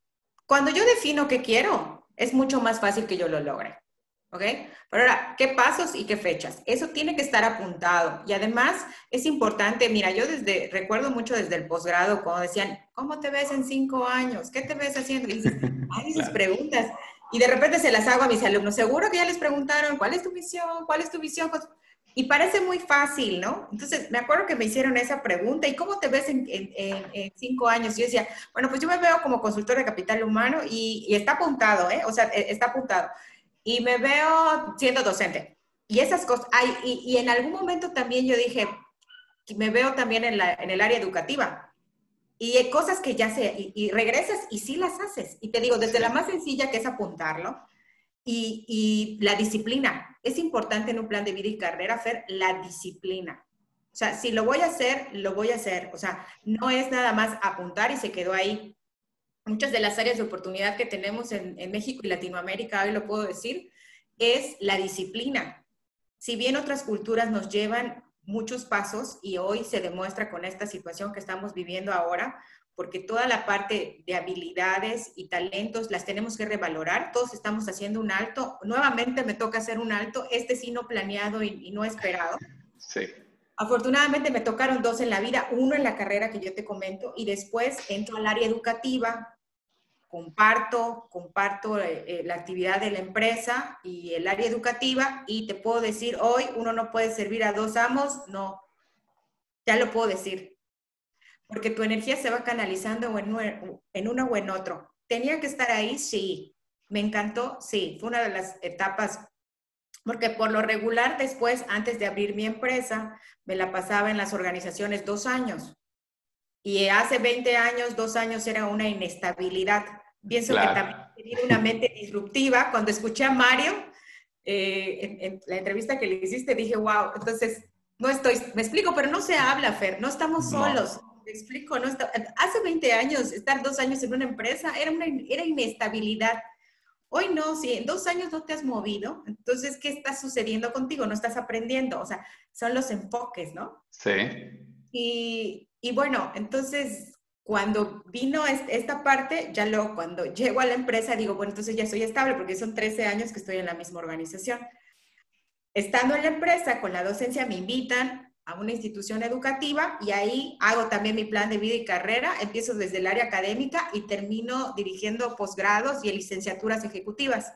cuando yo defino qué quiero, es mucho más fácil que yo lo logre. ¿Ok? Pero ahora, ¿qué pasos y qué fechas? Eso tiene que estar apuntado. Y además es importante, mira, yo desde, recuerdo mucho desde el posgrado, cuando decían, ¿cómo te ves en cinco años? ¿Qué te ves haciendo? Y dices, <laughs> hay esas preguntas. Y de repente se las hago a mis alumnos. Seguro que ya les preguntaron, ¿cuál es tu misión? ¿Cuál es tu visión? Y parece muy fácil, ¿no? Entonces, me acuerdo que me hicieron esa pregunta, ¿y cómo te ves en, en, en cinco años? Y yo decía, bueno, pues yo me veo como consultor de capital humano y, y está apuntado, ¿eh? O sea, e, está apuntado y me veo siendo docente. Y esas cosas, hay, y, y, en algún momento también yo dije, me veo también en, la, en el área educativa. Y hay cosas que ya sé, y, y, regresas y sí las haces. Y te digo, desde la más sencilla que es apuntarlo, y, y, la disciplina. Es importante en un plan de vida y carrera, hacer la disciplina. O sea, si lo voy a hacer, lo voy a hacer. O sea, no es nada más apuntar y se quedó ahí muchas de las áreas de oportunidad que tenemos en, en, México y Latinoamérica, hoy lo puedo decir, es la disciplina. Si bien otras culturas nos llevan muchos pasos y hoy se demuestra con esta situación que estamos viviendo ahora, porque toda la parte de habilidades y talentos las tenemos que revalorar, todos estamos haciendo un alto, nuevamente me toca hacer un alto, este sí no planeado y, y no esperado. Sí. Afortunadamente me tocaron dos en la vida, uno en la carrera que yo te comento y después entro al área educativa, comparto, comparto eh, eh, la actividad de la empresa y el área educativa y te puedo decir, hoy uno no puede servir a dos amos, no, ya lo puedo decir, porque tu energía se va canalizando en, en uno o en otro. ¿Tenía que estar ahí? Sí. ¿Me encantó? Sí. Fue una de las etapas, porque por lo regular después, antes de abrir mi empresa, me la pasaba en las organizaciones dos años. Y hace 20 años, dos años era una inestabilidad. Pienso claro. que también tenía una mente disruptiva. Cuando escuché a Mario, eh, en, en, la entrevista que le hiciste, dije, wow, entonces, no estoy, me explico, pero no se habla, Fer, no estamos no. solos. Me explico, no está, hace 20 años, estar dos años en una empresa era una era inestabilidad. Hoy no, si en dos años no te has movido, entonces, ¿qué está sucediendo contigo? No estás aprendiendo, o sea, son los enfoques, ¿no? Sí. Y, y bueno, entonces, cuando vino esta parte, ya luego cuando llego a la empresa, digo, bueno, entonces ya soy estable porque son 13 años que estoy en la misma organización. Estando en la empresa con la docencia, me invitan a una institución educativa y ahí hago también mi plan de vida y carrera. Empiezo desde el área académica y termino dirigiendo posgrados y licenciaturas ejecutivas.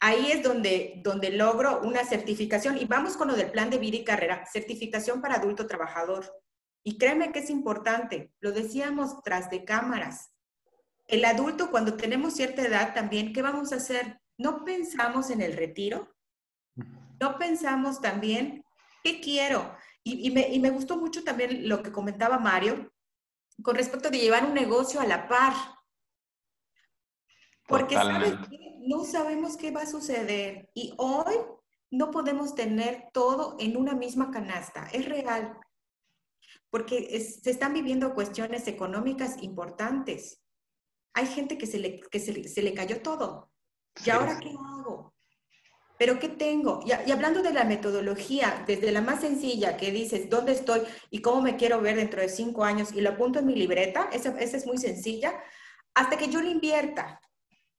Ahí es donde, donde logro una certificación y vamos con lo del plan de vida y carrera, certificación para adulto trabajador. Y créeme que es importante, lo decíamos tras de cámaras. El adulto cuando tenemos cierta edad también, ¿qué vamos a hacer? No pensamos en el retiro, no pensamos también, ¿qué quiero? Y, me, gustó mucho también lo que comentaba Mario con respecto de llevar un negocio a la par. Porque no sabemos qué va a suceder. Y hoy no podemos tener todo en una misma canasta. Es real porque se están viviendo cuestiones económicas importantes. Hay gente que se le, que se, le cayó todo. ¿Y ahora qué hago? ¿Pero qué tengo? Y, hablando de la metodología, desde la más sencilla que dices, ¿dónde estoy y cómo me quiero ver dentro de cinco años? Y lo apunto en mi libreta, esa, esa es muy sencilla, hasta que yo le invierta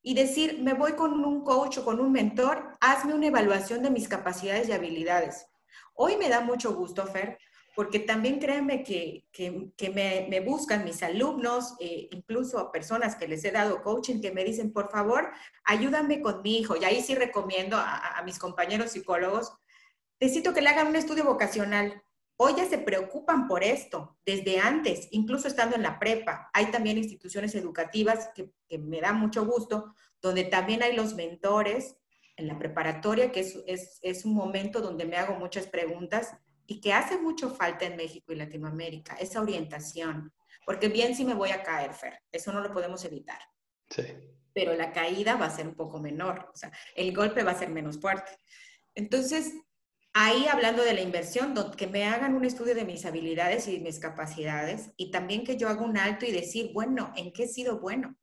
y decir, me voy con un coach o con un mentor, hazme una evaluación de mis capacidades y habilidades. Hoy me da mucho gusto, Fer, porque también créanme que, que, me, buscan mis alumnos, eh, incluso personas que les he dado coaching, que me dicen, por favor, ayúdame con mi hijo. Y ahí sí recomiendo a, a mis compañeros psicólogos, necesito que le hagan un estudio vocacional. Hoy ya se preocupan por esto, desde antes, incluso estando en la prepa. Hay también instituciones educativas que, me da mucho gusto, donde también hay los mentores en la preparatoria, que es, es un momento donde me hago muchas preguntas y que hace mucho falta en México y Latinoamérica, esa orientación. Porque bien si me voy a caer, Fer, eso no lo podemos evitar. Sí. Pero la caída va a ser un poco menor, o sea, el golpe va a ser menos fuerte. Entonces, ahí hablando de la inversión, que me hagan un estudio de mis habilidades y mis capacidades y también que yo haga un alto y decir, bueno, ¿en qué he sido bueno?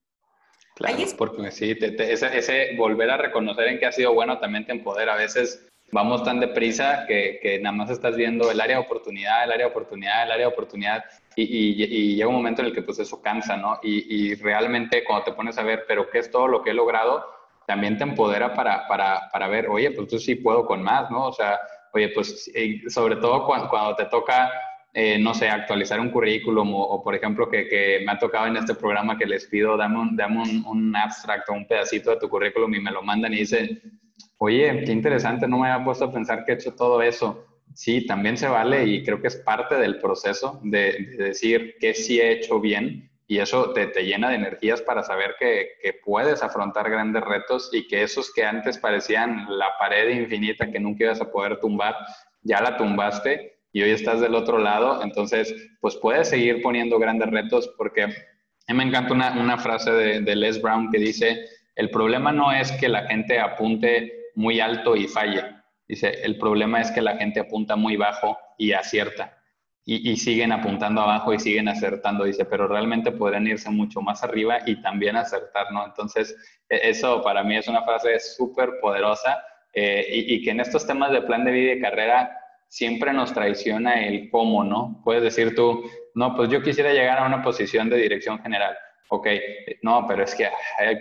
Claro, porque sí, ese, ese, volver a reconocer en qué ha sido bueno también te empodera. A veces vamos tan deprisa que, que, nada más estás viendo el área de oportunidad, el área de oportunidad, el área de oportunidad y, y, llega un momento en el que pues eso cansa, ¿no? Y, realmente cuando te pones a ver, pero ¿qué es todo lo que he logrado? También te empodera para, para, para ver, oye, pues tú sí puedo con más, ¿no? O sea, oye, pues sobre todo cuando, cuando te toca, eh, no sé, actualizar un currículum o, por ejemplo, que, que, me ha tocado en este programa que les pido, dame un, dame un, un abstract o un pedacito de tu currículum y me lo mandan y dicen, Oye, qué interesante, no me había puesto a pensar que he hecho todo eso. Sí, también se vale y creo que es parte del proceso de, decir que sí he hecho bien y eso te, te llena de energías para saber que, que, puedes afrontar grandes retos y que esos que antes parecían la pared infinita que nunca ibas a poder tumbar, ya la tumbaste y hoy estás del otro lado, entonces pues puedes seguir poniendo grandes retos porque me encanta una, una frase de, de Les Brown que dice, el problema no es que la gente apunte muy alto y falla. Dice, el problema es que la gente apunta muy bajo y acierta. Y, siguen apuntando abajo y siguen acertando. Dice, pero realmente podrían irse mucho más arriba y también acertar, ¿no? Entonces, e, eso para mí es una frase súper poderosa eh, y, que en estos temas de plan de vida y carrera siempre nos traiciona el cómo, ¿no? Puedes decir tú, no, pues yo quisiera llegar a una posición de dirección general ok, no, pero es que,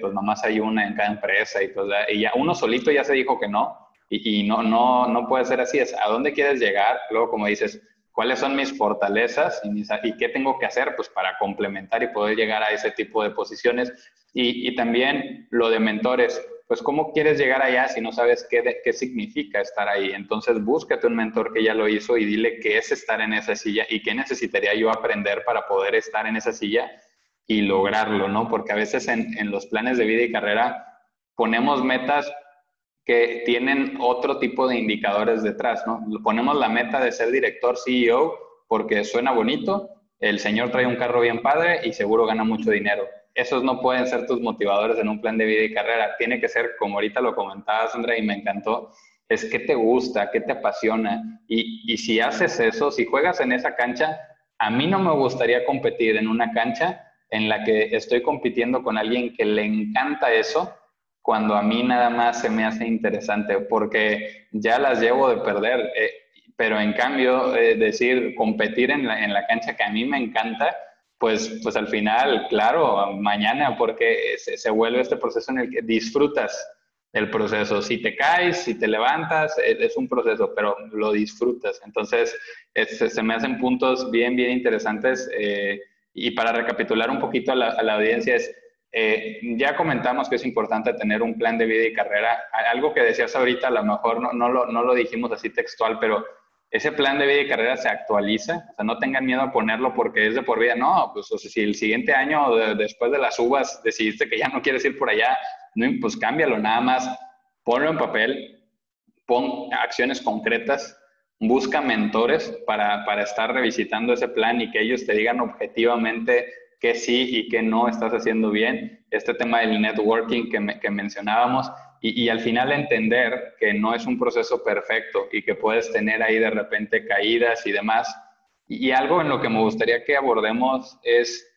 pues nomás hay una en cada empresa y pues y ya uno solito ya se dijo que no y, no, no, no puede ser así, es a dónde quieres llegar, luego como dices, cuáles son mis fortalezas y, qué tengo que hacer pues para complementar y poder llegar a ese tipo de posiciones y, y también lo de mentores, pues cómo quieres llegar allá si no sabes qué, qué significa estar ahí. Entonces búscate un mentor que ya lo hizo y dile qué es estar en esa silla y qué necesitaría yo aprender para poder estar en esa silla y lograrlo, ¿no? Porque a veces en, en, los planes de vida y carrera ponemos metas que tienen otro tipo de indicadores detrás, ¿no? Ponemos la meta de ser director CEO porque suena bonito, el señor trae un carro bien padre y seguro gana mucho dinero. Esos no pueden ser tus motivadores en un plan de vida y carrera. Tiene que ser, como ahorita lo comentaba Sandra y me encantó, es qué te gusta, qué te apasiona. Y, y si haces eso, si juegas en esa cancha, a mí no me gustaría competir en una cancha en la que estoy compitiendo con alguien que le encanta eso, cuando a mí nada más se me hace interesante, porque ya las llevo de perder. Eh, pero en cambio, eh, decir, competir en la, en la, cancha que a mí me encanta, pues, pues al final, claro, mañana, porque se, se, vuelve este proceso en el que disfrutas el proceso. Si te caes, si te levantas, es, es un proceso, pero lo disfrutas. Entonces, es, se me hacen puntos bien, bien interesantes. Eh, y para recapitular un poquito a la, a la audiencia es, eh, ya comentamos que es importante tener un plan de vida y carrera. Algo que decías ahorita, a lo mejor no, no, lo, no lo dijimos así textual, pero ese plan de vida y carrera se actualiza. O sea, no tengan miedo a ponerlo porque es de por vida. No, pues o sea, si el siguiente año, después de las uvas, decidiste que ya no quieres ir por allá, no, pues cámbialo, nada más ponlo en papel, pon acciones concretas, busca mentores para, para estar revisitando ese plan y que ellos te digan objetivamente qué sí y qué no estás haciendo bien, este tema del networking que, que mencionábamos y, y, al final entender que no es un proceso perfecto y que puedes tener ahí de repente caídas y demás. Y, algo en lo que me gustaría que abordemos es,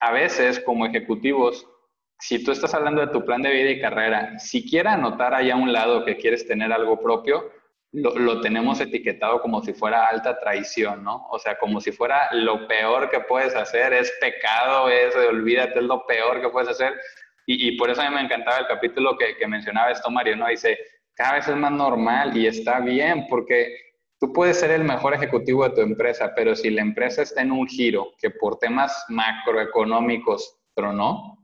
a veces como ejecutivos, si tú estás hablando de tu plan de vida y carrera, siquiera anotar ahí a un lado que quieres tener algo propio, lo, lo, tenemos etiquetado como si fuera alta traición, ¿no? O sea, como si fuera lo peor que puedes hacer, es pecado, es, olvídate, es lo peor que puedes hacer. Y, y por eso a mí me encantaba el capítulo que, que mencionaba esto, Mario, ¿no? Dice, cada vez es más normal y está bien, porque tú puedes ser el mejor ejecutivo de tu empresa, pero si la empresa está en un giro que por temas macroeconómicos tronó,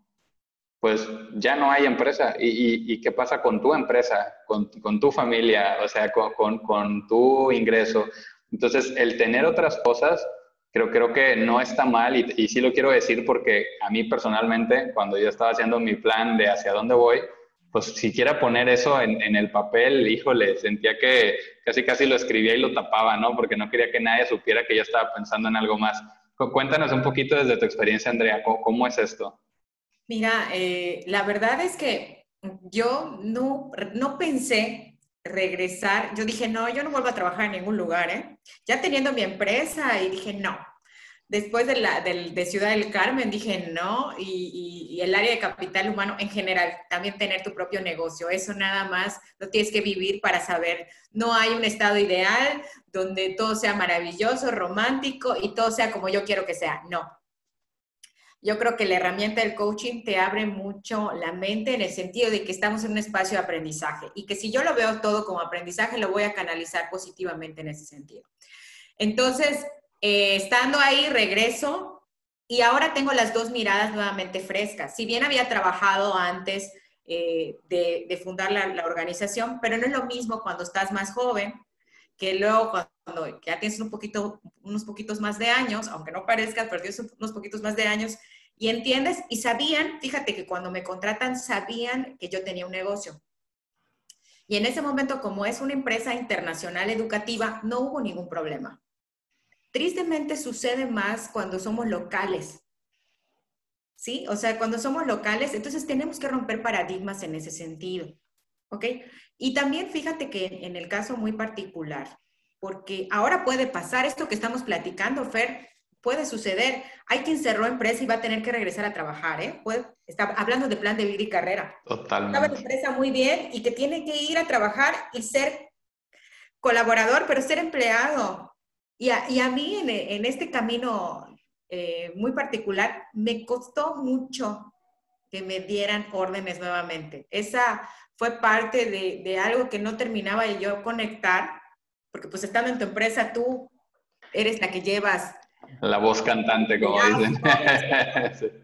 pues ya no hay empresa. ¿Y, y, qué pasa con tu empresa, con, con tu familia, o sea, con, con, con, tu ingreso? Entonces, el tener otras cosas, creo, creo que no está mal y, y sí lo quiero decir porque a mí personalmente, cuando yo estaba haciendo mi plan de hacia dónde voy, pues siquiera poner eso en, en, el papel, híjole, sentía que casi casi lo escribía y lo tapaba, ¿no? Porque no quería que nadie supiera que yo estaba pensando en algo más. Cuéntanos un poquito desde tu experiencia, Andrea, ¿cómo, cómo es esto? Mira, eh, la verdad es que yo no, no pensé regresar. Yo dije, no, yo no vuelvo a trabajar en ningún lugar, ¿eh? Ya teniendo mi empresa y dije, no. Después de, la, de, de Ciudad del Carmen dije, no. Y, y, y, el área de capital humano en general, también tener tu propio negocio. Eso nada más lo tienes que vivir para saber. No hay un estado ideal donde todo sea maravilloso, romántico y todo sea como yo quiero que sea. No yo creo que la herramienta del coaching te abre mucho la mente en el sentido de que estamos en un espacio de aprendizaje y que si yo lo veo todo como aprendizaje, lo voy a canalizar positivamente en ese sentido. Entonces, eh, estando ahí, regreso y ahora tengo las dos miradas nuevamente frescas. Si bien había trabajado antes eh, de, fundar la, la organización, pero no es lo mismo cuando estás más joven que luego cuando ya tienes un unos poquitos más de años, aunque no parezca, pero tienes unos poquitos más de años, y entiendes, y sabían, fíjate que cuando me contratan, sabían que yo tenía un negocio. Y en ese momento, como es una empresa internacional educativa, no hubo ningún problema. Tristemente sucede más cuando somos locales. ¿Sí? O sea, cuando somos locales, entonces tenemos que romper paradigmas en ese sentido. ¿Ok? Y también fíjate que en el caso muy particular, porque ahora puede pasar esto que estamos platicando, Fer, puede suceder. Hay quien cerró empresa y va a tener que regresar a trabajar, ¿eh? Puede, está hablando de plan de vida y carrera. Totalmente. Estaba empresa muy bien y que tiene que ir a trabajar y ser colaborador, pero ser empleado. Y a, y a mí en, en, este camino eh, muy particular me costó mucho que me dieran órdenes nuevamente. Esa fue parte de, de, algo que no terminaba de yo conectar, porque pues estando en tu empresa tú eres la que llevas. La voz cantante, como dicen. <laughs>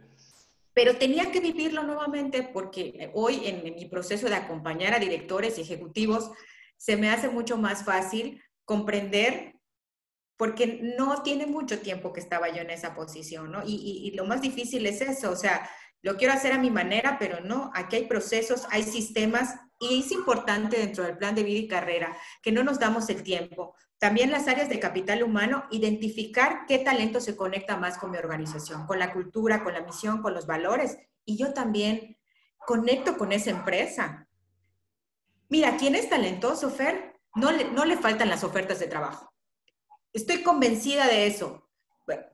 Pero tenía que vivirlo nuevamente porque hoy en, en mi proceso de acompañar a directores y ejecutivos se me hace mucho más fácil comprender porque no tiene mucho tiempo que estaba yo en esa posición, ¿no? Y, y, y, lo más difícil es eso, o sea, lo quiero hacer a mi manera, pero no, aquí hay procesos, hay sistemas y es importante dentro del plan de vida y carrera que no nos damos el tiempo. También las áreas de capital humano, identificar qué talento se conecta más con mi organización, con la cultura, con la misión, con los valores. Y yo también conecto con esa empresa. Mira, ¿quién es talentoso, Fer? No le, no le faltan las ofertas de trabajo. Estoy convencida de eso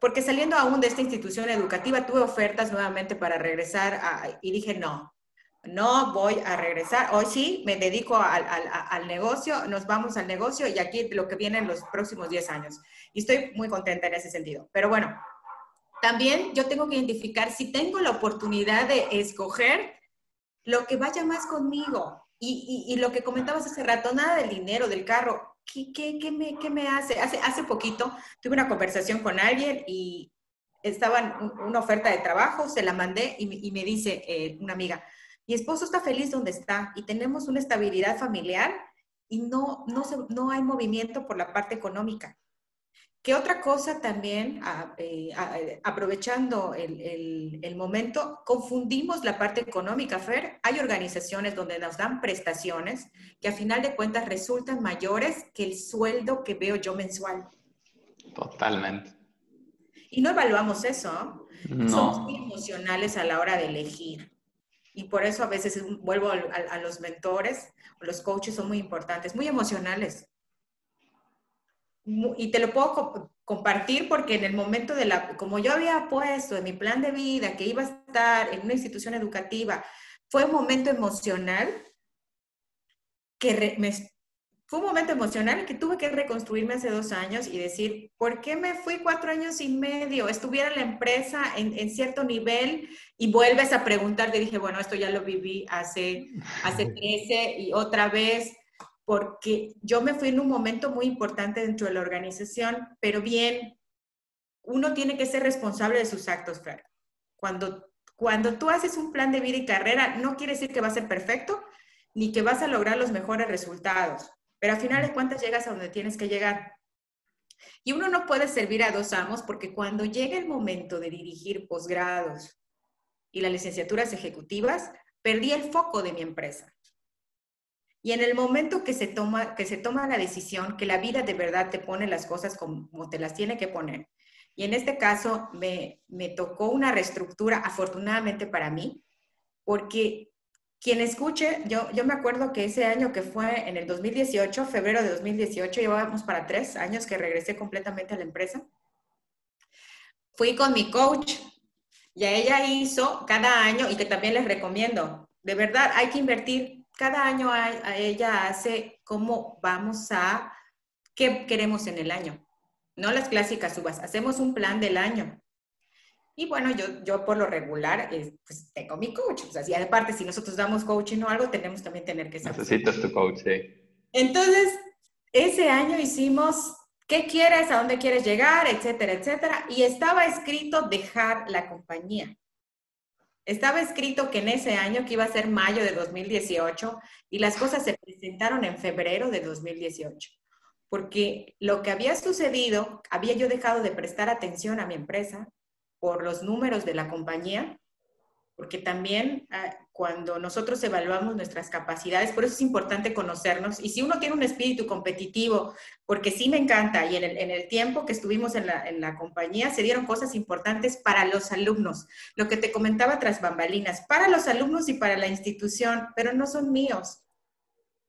porque saliendo aún de esta institución educativa tuve ofertas nuevamente para regresar a, y dije no, no voy a regresar. Hoy sí, me dedico al, al, negocio, nos vamos al negocio y aquí lo que viene en los próximos 10 años. Y estoy muy contenta en ese sentido. Pero bueno, también yo tengo que identificar si tengo la oportunidad de escoger lo que vaya más conmigo. Y, y, lo que comentabas hace rato, nada del dinero, del carro. ¿Qué, qué, qué, me, qué me hace? hace? Hace poquito tuve una conversación con alguien y estaba una oferta de trabajo, se la mandé y, y me dice eh, una amiga, mi esposo está feliz donde está y tenemos una estabilidad familiar y no, no, no hay movimiento por la parte económica. ¿Qué otra cosa también, eh, aprovechando el, el, momento, confundimos la parte económica, Fer? Hay organizaciones donde nos dan prestaciones que a final de cuentas resultan mayores que el sueldo que veo yo mensual. Totalmente. Y no evaluamos eso. No. Somos muy emocionales a la hora de elegir. Y por eso a veces vuelvo a, los mentores, los coaches son muy importantes, muy emocionales. Y te lo puedo compartir porque en el momento de la, como yo había puesto en mi plan de vida que iba a estar en una institución educativa, fue un momento emocional que me, fue un momento emocional que tuve que reconstruirme hace dos años y decir, ¿por qué me fui cuatro años y medio? Estuviera la empresa en, cierto nivel y vuelves a preguntar, te dije, bueno, esto ya lo viví hace, hace <laughs> 13 y otra vez, porque yo me fui en un momento muy importante dentro de la organización, pero bien, uno tiene que ser responsable de sus actos. Cuando, cuando tú haces un plan de vida y carrera, no quiere decir que va a ser perfecto, ni que vas a lograr los mejores resultados pero al final de cuentas llegas a donde tienes que llegar. Y uno no puede servir a dos amos porque cuando llega el momento de dirigir posgrados y las licenciaturas ejecutivas, perdí el foco de mi empresa. Y en el momento que se toma, que se toma la decisión, que la vida de verdad te pone las cosas como te las tiene que poner, y en este caso me, me tocó una reestructura, afortunadamente para mí, porque quien escuche, yo, yo me acuerdo que ese año que fue en el 2018, febrero de 2018, llevábamos para tres años que regresé completamente a la empresa. Fui con mi coach y a ella hizo cada año y que también les recomiendo, de verdad hay que invertir, cada año a, a ella hace cómo vamos a, qué queremos en el año. No las clásicas subas, hacemos un plan del año. Y bueno, yo, yo por lo regular, pues tengo mi coach. O sea, si aparte, si nosotros damos coaching o algo, tenemos también tener que saber. Necesitas tu coach, sí. Entonces, ese año hicimos qué quieres, a dónde quieres llegar, etcétera, etcétera. Y estaba escrito dejar la compañía. Estaba escrito que en ese año, que iba a ser mayo de 2018, y las cosas se presentaron en febrero de 2018. Porque lo que había sucedido, había yo dejado de prestar atención a mi empresa, por los números de la compañía, porque también ah, cuando nosotros evaluamos nuestras capacidades, por eso es importante conocernos. Y si uno tiene un espíritu competitivo, porque sí me encanta, y en el, en el tiempo que estuvimos en la, en la, compañía se dieron cosas importantes para los alumnos, lo que te comentaba tras bambalinas, para los alumnos y para la institución, pero no son míos.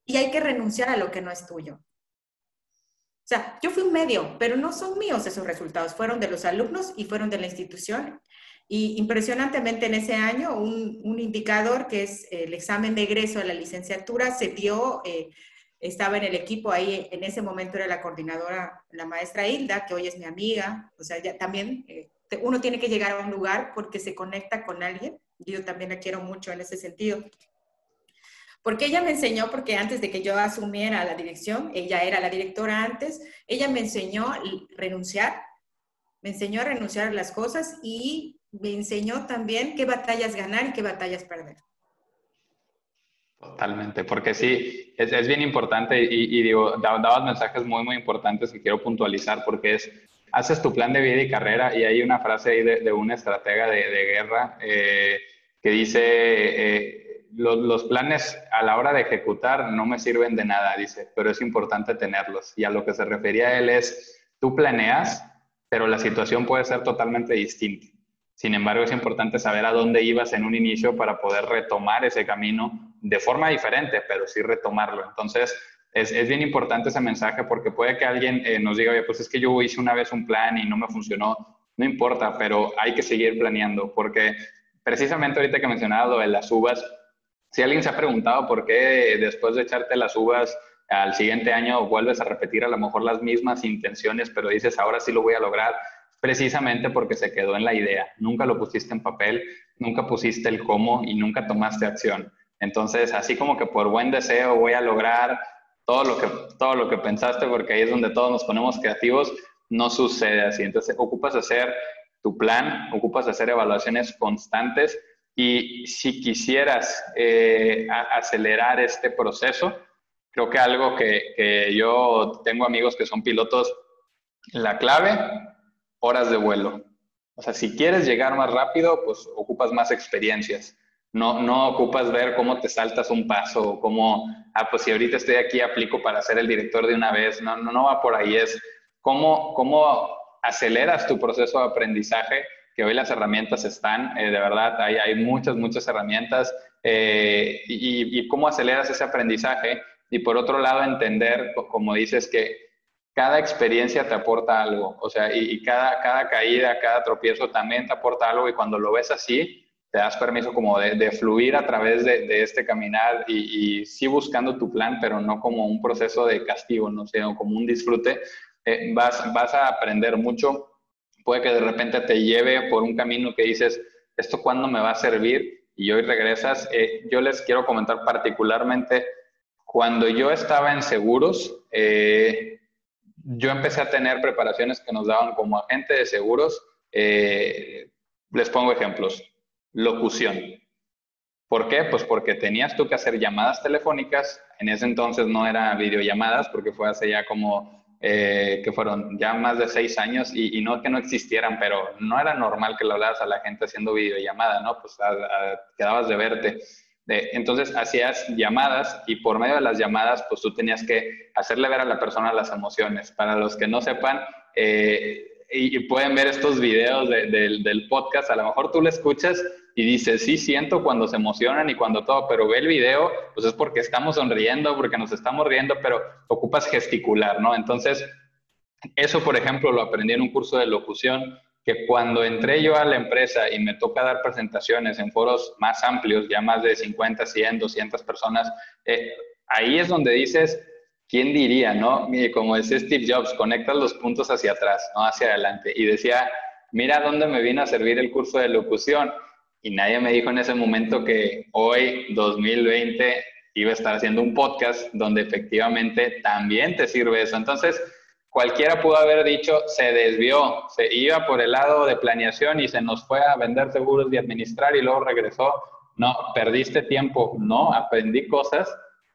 Y hay que renunciar a lo que no es tuyo. O sea, yo fui un medio, pero no son míos esos resultados, fueron de los alumnos y fueron de la institución. Y impresionantemente en ese año, un, un indicador que es el examen de egreso a la licenciatura se dio, eh, estaba en el equipo ahí, en ese momento era la coordinadora, la maestra Hilda, que hoy es mi amiga, o sea, ya también eh, uno tiene que llegar a un lugar porque se conecta con alguien, yo también la quiero mucho en ese sentido. Porque ella me enseñó, porque antes de que yo asumiera la dirección, ella era la directora antes, ella me enseñó renunciar, me enseñó a renunciar a las cosas y me enseñó también qué batallas ganar y qué batallas perder. Totalmente, porque sí, es, bien importante y, y digo, dabas mensajes muy, muy importantes que quiero puntualizar porque es, haces tu plan de vida y carrera y hay una frase ahí de, de una estratega de, de guerra eh, que dice, eh, los, planes a la hora de ejecutar no me sirven de nada, dice, pero es importante tenerlos. Y a lo que se refería él es, tú planeas, pero la situación puede ser totalmente distinta. Sin embargo, es importante saber a dónde ibas en un inicio para poder retomar ese camino de forma diferente, pero sí retomarlo. Entonces, es, bien importante ese mensaje porque puede que alguien eh, nos diga, oye, pues es que yo hice una vez un plan y no me funcionó. No importa, pero hay que seguir planeando porque precisamente ahorita que mencionaba lo de las uvas, Si alguien se ha preguntado por qué después de echarte las uvas al siguiente año vuelves a repetir a lo mejor las mismas intenciones, pero dices, ahora sí lo voy a lograr, precisamente porque se quedó en la idea. Nunca lo pusiste en papel, nunca pusiste el cómo y nunca tomaste acción. Entonces, así como que por buen deseo voy a lograr todo lo que, todo lo que pensaste, porque ahí es donde todos nos ponemos creativos, no sucede así. Entonces, ocupas hacer tu plan, ocupas hacer evaluaciones constantes y si quisieras eh, acelerar este proceso, creo que algo que, que yo tengo amigos que son pilotos, la clave, horas de vuelo. O sea, si quieres llegar más rápido, pues ocupas más experiencias. No, no ocupas ver cómo te saltas un paso o cómo, ah, pues si ahorita estoy aquí, aplico para ser el director de una vez. No, no, no va por ahí. Es cómo, cómo aceleras tu proceso de aprendizaje, que hoy las herramientas están, eh, de verdad, hay, hay muchas, muchas herramientas. Eh, y, y cómo aceleras ese aprendizaje. Y por otro lado, entender, como dices, que cada experiencia te aporta algo, o sea, y, cada, cada caída, cada tropiezo también te aporta algo y cuando lo ves así, te das permiso como de, fluir a través de, este caminar y, sí buscando tu plan, pero no como un proceso de castigo, no sé, como un disfrute, eh, vas, vas a aprender mucho, puede que de repente te lleve por un camino que dices, ¿esto cuándo me va a servir? Y hoy regresas. Eh, yo les quiero comentar particularmente, cuando yo estaba en seguros, eh, yo empecé a tener preparaciones que nos daban como agente de seguros. Eh, les pongo ejemplos. Locución. ¿Por qué? Pues porque tenías tú que hacer llamadas telefónicas. En ese entonces no eran videollamadas, porque fue hace ya como, eh, que fueron ya más de seis años, y, no que no existieran, pero no era normal que le hablaras a la gente haciendo videollamada, ¿no? Pues quedabas de verte entonces hacías llamadas y por medio de las llamadas, pues tú tenías que hacerle ver a la persona las emociones. Para los que no sepan, eh, y, pueden ver estos videos del podcast, a lo mejor tú le escuchas y dices, sí, siento cuando se emocionan y cuando todo, pero ve el video, pues es porque estamos sonriendo, porque nos estamos riendo, pero ocupas gesticular, ¿no? Entonces, eso, por ejemplo, lo aprendí en un curso de locución que cuando entré yo a la empresa y me toca dar presentaciones en foros más amplios, ya más de 50, 100, 200 personas, eh, ahí es donde dices, ¿quién diría, no? Como decía Steve Jobs, conectas los puntos hacia atrás, no hacia adelante. Y decía, mira dónde me vino a servir el curso de locución. Y nadie me dijo en ese momento que hoy, 2020, iba a estar haciendo un podcast donde efectivamente también te sirve eso. Entonces, cualquiera pudo haber dicho, se desvió, se iba por el lado de planeación y se nos fue a vender seguros y administrar y luego regresó. No, perdiste tiempo. No, aprendí cosas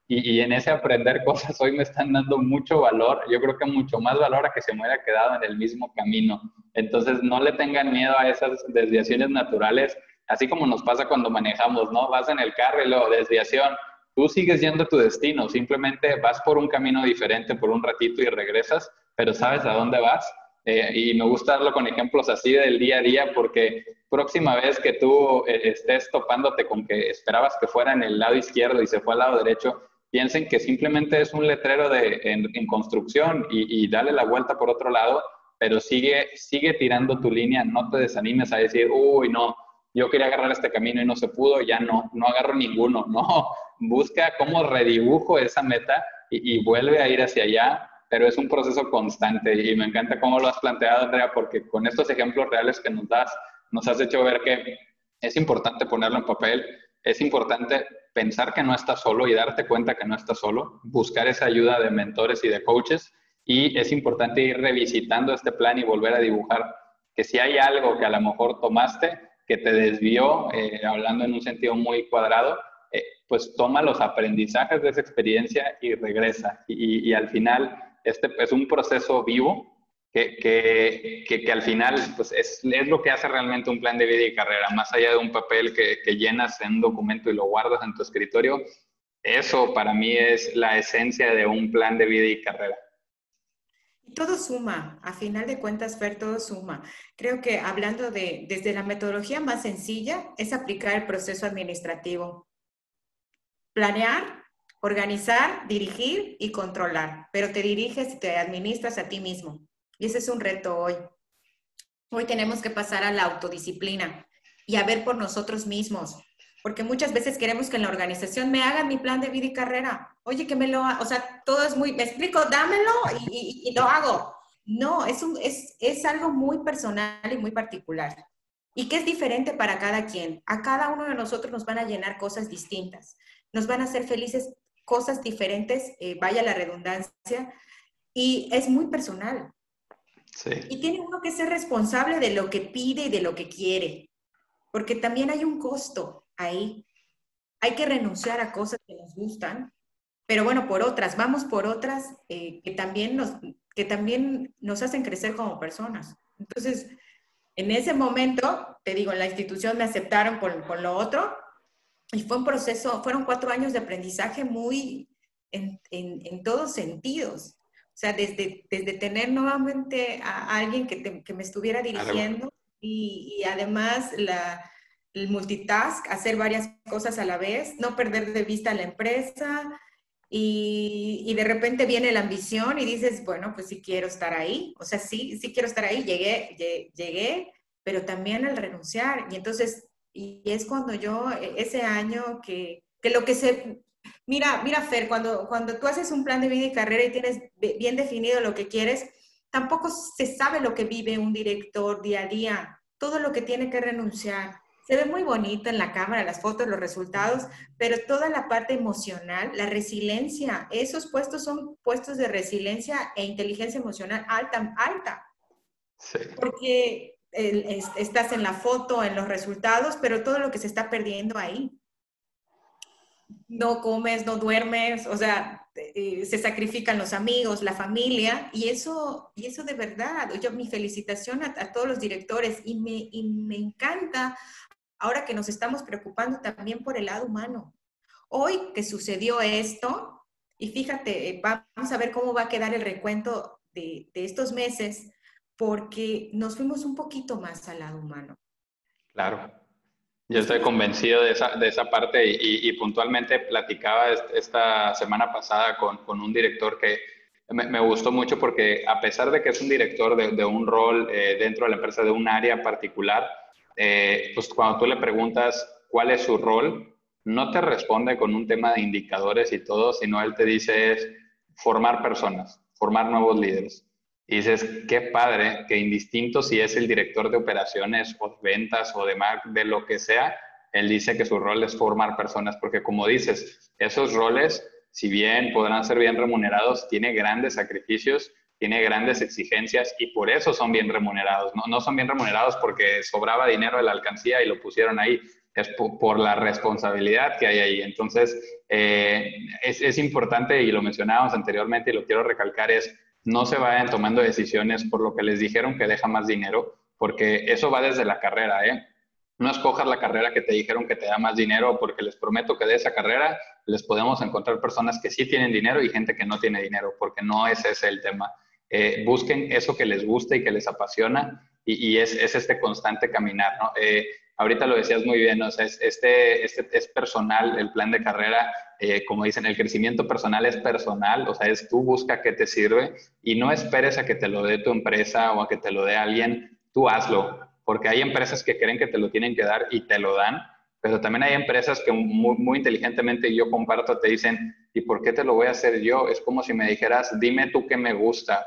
y, en ese aprender <laughs> cosas hoy me están dando mucho valor. Yo creo que mucho más valor a que se me hubiera quedado en el mismo camino. Entonces, no le tengan miedo a esas desviaciones naturales, así como nos pasa cuando manejamos, ¿no? Vas en el carro y luego desviación. Tú sigues yendo a tu destino, simplemente vas por un camino diferente por un ratito y regresas, pero sabes a dónde vas. Eh, y me gusta darlo con ejemplos así del día a día porque próxima vez que tú eh, estés topándote con que esperabas que fuera en el lado izquierdo y se fue al lado derecho, piensen que simplemente es un letrero de, en, construcción y, y, dale la vuelta por otro lado, pero sigue, sigue tirando tu línea, no te desanimes a decir, uy, no, yo quería agarrar este camino y no se pudo, ya no, no agarro ninguno, <laughs> no, busca cómo redibujo esa meta y, y vuelve a ir hacia allá pero es un proceso constante y me encanta cómo lo has planteado, Andrea, porque con estos ejemplos reales que nos das, nos has hecho ver que es importante ponerlo en papel, es importante pensar que no estás solo y darte cuenta que no estás solo, buscar esa ayuda de mentores y de coaches y es importante ir revisitando este plan y volver a dibujar que si hay algo que a lo mejor tomaste que te desvió, eh, hablando en un sentido muy cuadrado, eh, pues toma los aprendizajes de esa experiencia y regresa. Y, y al final este es un proceso vivo que, que, que, al final pues es, es, lo que hace realmente un plan de vida y carrera, más allá de un papel que, llenas en un documento y lo guardas en tu escritorio. Eso para mí es la esencia de un plan de vida y carrera. Todo suma, a final de cuentas, Fer, todo suma. Creo que hablando de, desde la metodología más sencilla, es aplicar el proceso administrativo. Planear, Organizar, dirigir y controlar, pero te diriges y te administras a ti mismo. Y ese es un reto hoy. Hoy tenemos que pasar a la autodisciplina y a ver por nosotros mismos, porque muchas veces queremos que en la organización me hagan mi plan de vida y carrera. Oye, que me lo, o sea, todo es muy, me explico, dámelo y, lo hago. No, es, un, es, es algo muy personal y muy particular. Y que es diferente para cada quien. A cada uno de nosotros nos van a llenar cosas distintas. Nos van a hacer felices cosas diferentes, eh, vaya la redundancia, y es muy personal. Sí. Y tiene uno que ser responsable de lo que pide y de lo que quiere, porque también hay un costo ahí. Hay que renunciar a cosas que nos gustan, pero bueno, por otras, vamos por otras eh, que, también nos, que también nos hacen crecer como personas. Entonces, en ese momento, te digo, en la institución me aceptaron con, con lo otro y fue un proceso, fueron cuatro años de aprendizaje muy en, en, en todos sentidos. O sea, desde, desde tener nuevamente a alguien que, que me estuviera dirigiendo y, y además la, el multitask, hacer varias cosas a la vez, no perder de vista la empresa y, y, de repente viene la ambición y dices, bueno, pues sí quiero estar ahí, o sea, sí, sí quiero estar ahí, llegué, llegué, pero también al renunciar. Y entonces, y es cuando yo, e, ese año que, que lo que se... Mira, mira, Fer, cuando, cuando tú haces un plan de vida y carrera y tienes bien definido lo que quieres, tampoco se sabe lo que vive un director día a día, todo lo que tiene que renunciar se ve muy bonito en la cámara, las fotos, los resultados, pero toda la parte emocional, la resiliencia, esos puestos son puestos de resiliencia e inteligencia emocional alta, alta. Sí. Porque estás en la foto, en los resultados, pero todo lo que se está perdiendo ahí. No comes, no duermes, o sea, eh, se sacrifican los amigos, la familia, y eso, y eso de verdad, yo mi felicitación a, todos los directores, y me, y me encanta ahora que nos estamos preocupando también por el lado humano. Hoy que sucedió esto, y fíjate, eh, vamos a ver cómo va a quedar el recuento de, estos meses, porque nos fuimos un poquito más al lado humano. Claro. Yo estoy convencido de esa, de esa parte y, puntualmente platicaba esta semana pasada con, con un director que me, gustó mucho porque a pesar de que es un director de, un rol eh, dentro de la empresa, de un área particular, eh, pues cuando tú le preguntas cuál es su rol, no te responde con un tema de indicadores y todo, sino él te dice es formar personas, formar nuevos líderes. Y dices, qué padre que indistinto si es el director de operaciones o ventas o de, de lo que sea, él dice que su rol es formar personas, porque como dices, esos roles, si bien podrán ser bien remunerados, tiene grandes sacrificios tiene grandes exigencias y por eso son bien remunerados. No, no son bien remunerados porque sobraba dinero de la alcancía y lo pusieron ahí, es por, la responsabilidad que hay ahí. Entonces, eh, es, es, importante, y lo mencionábamos anteriormente y lo quiero recalcar, es no se vayan tomando decisiones por lo que les dijeron que deja más dinero, porque eso va desde la carrera, ¿eh? No escojas la carrera que te dijeron que te da más dinero, porque les prometo que de esa carrera les podemos encontrar personas que sí tienen dinero y gente que no tiene dinero, porque no es ese el tema. Eh, busquen eso que les gusta y que les apasiona y, es, este constante caminar, ¿no? Eh, ahorita lo decías muy bien, o sea, es, este, este es personal, el plan de carrera, eh, como dicen, el crecimiento personal es personal, o sea, es tú busca qué te sirve y no esperes a que te lo dé tu empresa o a que te lo dé alguien, tú hazlo, porque hay empresas que creen que te lo tienen que dar y te lo dan, pero también hay empresas que muy, muy inteligentemente yo comparto, te dicen, ¿y por qué te lo voy a hacer yo? Es como si me dijeras, dime tú qué me gusta,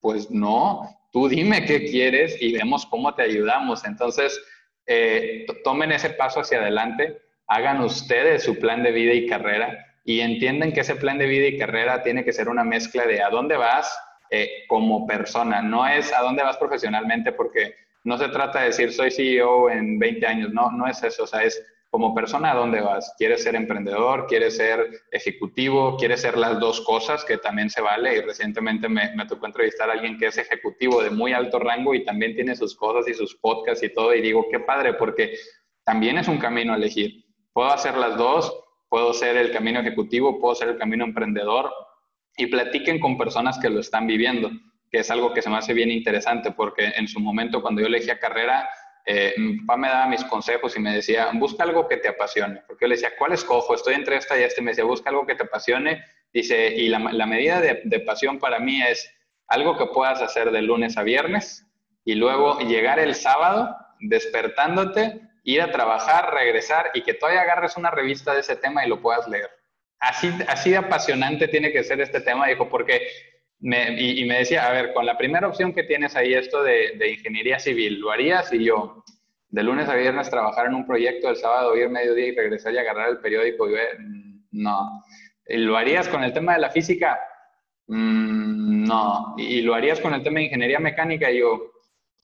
pues no, tú dime qué quieres y vemos cómo te ayudamos. Entonces, eh, tomen ese paso hacia adelante, hagan ustedes su plan de vida y carrera y entienden que ese plan de vida y carrera tiene que ser una mezcla de a dónde vas eh, como persona, no es a dónde vas profesionalmente porque no se trata de decir soy CEO en 20 años, no, no es eso, o sea, es como persona, ¿a dónde vas? ¿Quieres ser emprendedor? ¿Quieres ser ejecutivo? ¿Quieres ser las dos cosas? Que también se vale. Y recientemente me, me, tocó entrevistar a alguien que es ejecutivo de muy alto rango y también tiene sus cosas y sus podcasts y todo. Y digo, qué padre, porque también es un camino elegir. Puedo hacer las dos, puedo ser el camino ejecutivo, puedo ser el camino emprendedor. Y platiquen con personas que lo están viviendo, que es algo que se me hace bien interesante, porque en su momento cuando yo elegí carrera, eh, mi papá me daba mis consejos y me decía, busca algo que te apasione. Porque yo le decía, ¿cuál escojo? Estoy entre esta y este. Me decía, busca algo que te apasione. Dice, y la, medida de, pasión para mí es algo que puedas hacer de lunes a viernes y luego llegar el sábado despertándote ir a trabajar, regresar y que todavía agarres una revista de ese tema y lo puedas leer. Así, así de apasionante tiene que ser este tema, dijo, porque me, y, me decía, a ver, con la primera opción que tienes ahí, esto de, de, ingeniería civil, ¿lo harías? Y yo, de lunes a viernes trabajar en un proyecto, el sábado ir mediodía y regresar y agarrar el periódico y ver, mm, no. ¿Lo harías con el tema de la física? Mm, no. ¿Y lo harías con el tema de ingeniería mecánica? Y yo,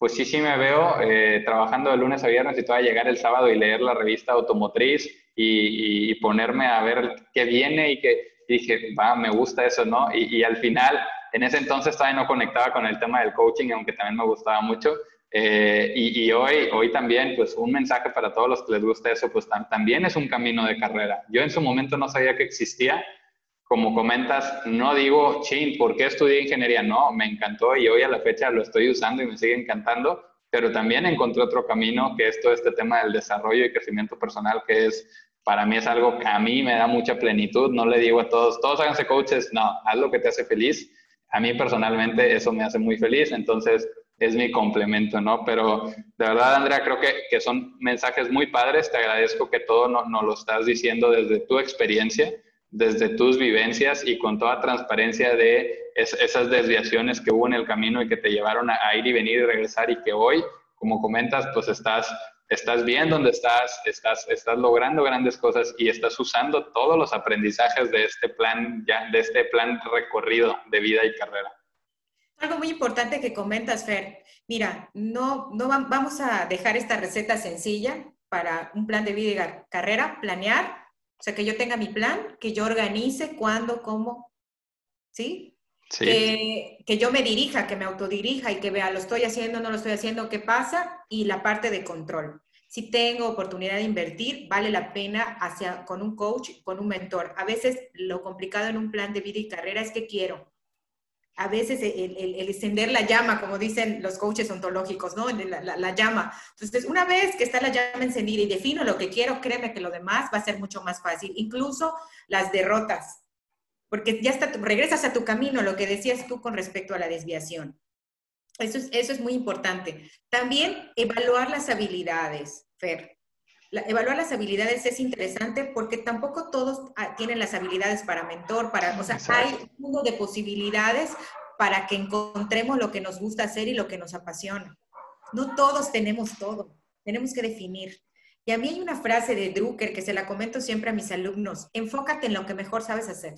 pues sí, sí me veo eh, trabajando de lunes a viernes y todavía llegar el sábado y leer la revista automotriz y, y, ponerme a ver qué viene y que dije, va, me gusta eso, ¿no? Y, y, al final, en ese entonces todavía no conectaba con el tema del coaching, aunque también me gustaba mucho. Eh, y, y, hoy, hoy también, pues un mensaje para todos los que les gusta eso, pues también es un camino de carrera. Yo en su momento no sabía que existía. Como comentas, no digo, chin, ¿por qué estudié ingeniería? No, me encantó y hoy a la fecha lo estoy usando y me sigue encantando, pero también encontré otro camino que es todo este tema del desarrollo y crecimiento personal, que es, para mí es algo que a mí me da mucha plenitud. No le digo a todos, todos háganse coaches, no, haz lo que te hace feliz. A mí personalmente eso me hace muy feliz, entonces es mi complemento, ¿no? Pero de verdad, Andrea, creo que, que son mensajes muy padres. Te agradezco que todo nos no lo estás diciendo desde tu experiencia, desde tus vivencias y con toda transparencia de esas desviaciones que hubo en el camino y que te llevaron a, ir y venir y regresar y que hoy, como comentas, pues estás, estás bien donde estás, estás, estás logrando grandes cosas y estás usando todos los aprendizajes de este plan, ya, de este plan recorrido de vida y carrera. Algo muy importante que comentas, Fer. Mira, no, no vamos a dejar esta receta sencilla para un plan de vida y carrera, planear, o sea, que yo tenga mi plan, que yo organice cuándo, cómo, ¿sí? sí. Que, que, yo me dirija, que me autodirija y que vea, lo estoy haciendo, no lo estoy haciendo, qué pasa, y la parte de control. Si tengo oportunidad de invertir, vale la pena hacia, con un coach, con un mentor. A veces lo complicado en un plan de vida y carrera es que quiero, a veces el, encender la llama, como dicen los coaches ontológicos, ¿no? La, la, la, llama. Entonces, una vez que está la llama encendida y defino lo que quiero, créeme que lo demás va a ser mucho más fácil, incluso las derrotas, porque ya está, regresas a tu camino, lo que decías tú con respecto a la desviación. Eso es, eso es muy importante. También evaluar las habilidades, Fer. Evaluar las habilidades es interesante porque tampoco todos ah, tienen las habilidades para mentor, para, o sea, hay un mundo de posibilidades para que encontremos lo que nos gusta hacer y lo que nos apasiona. No todos tenemos todo, tenemos que definir. Y a mí hay una frase de Drucker que se la comento siempre a mis alumnos, enfócate en lo que mejor sabes hacer.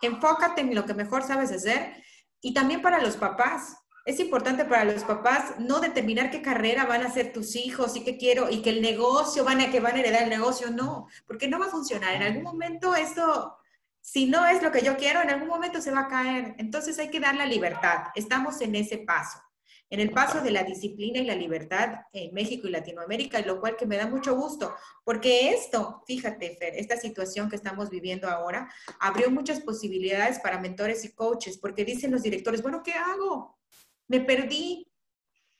Enfócate en lo que mejor sabes hacer y también para los papás es importante para los papás no determinar qué carrera van a hacer tus hijos y qué quiero y que el negocio van a que van a heredar el negocio, no, porque no va a funcionar. En algún momento esto, si no es lo que yo quiero, en algún momento se va a caer. Entonces hay que dar la libertad. Estamos en ese paso, en el paso de la disciplina y la libertad en México y Latinoamérica, lo cual que me da mucho gusto, porque esto, fíjate, Fer, esta situación que estamos viviendo ahora abrió muchas posibilidades para mentores y coaches, porque dicen los directores, bueno, ¿qué hago? Me perdí.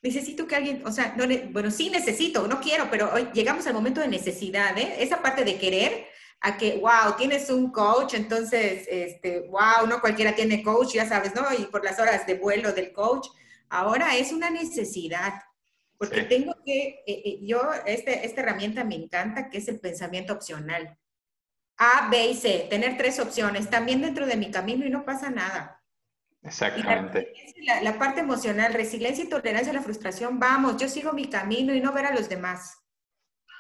Necesito que alguien, o sea, no, bueno, sí necesito, no quiero, pero hoy llegamos al momento de necesidad, ¿eh? Esa parte de querer, a que, wow, tienes un coach, entonces, este, wow, no cualquiera tiene coach, ya sabes, ¿no? Y por las horas de vuelo del coach. Ahora es una necesidad, porque tengo que, eh, eh, yo, este, esta herramienta me encanta, que es el pensamiento opcional. A, B y C, tener tres opciones, también dentro de mi camino y no pasa nada. Exactamente. La, parte emocional, resiliencia y tolerancia a la frustración, vamos, yo sigo mi camino y no ver a los demás.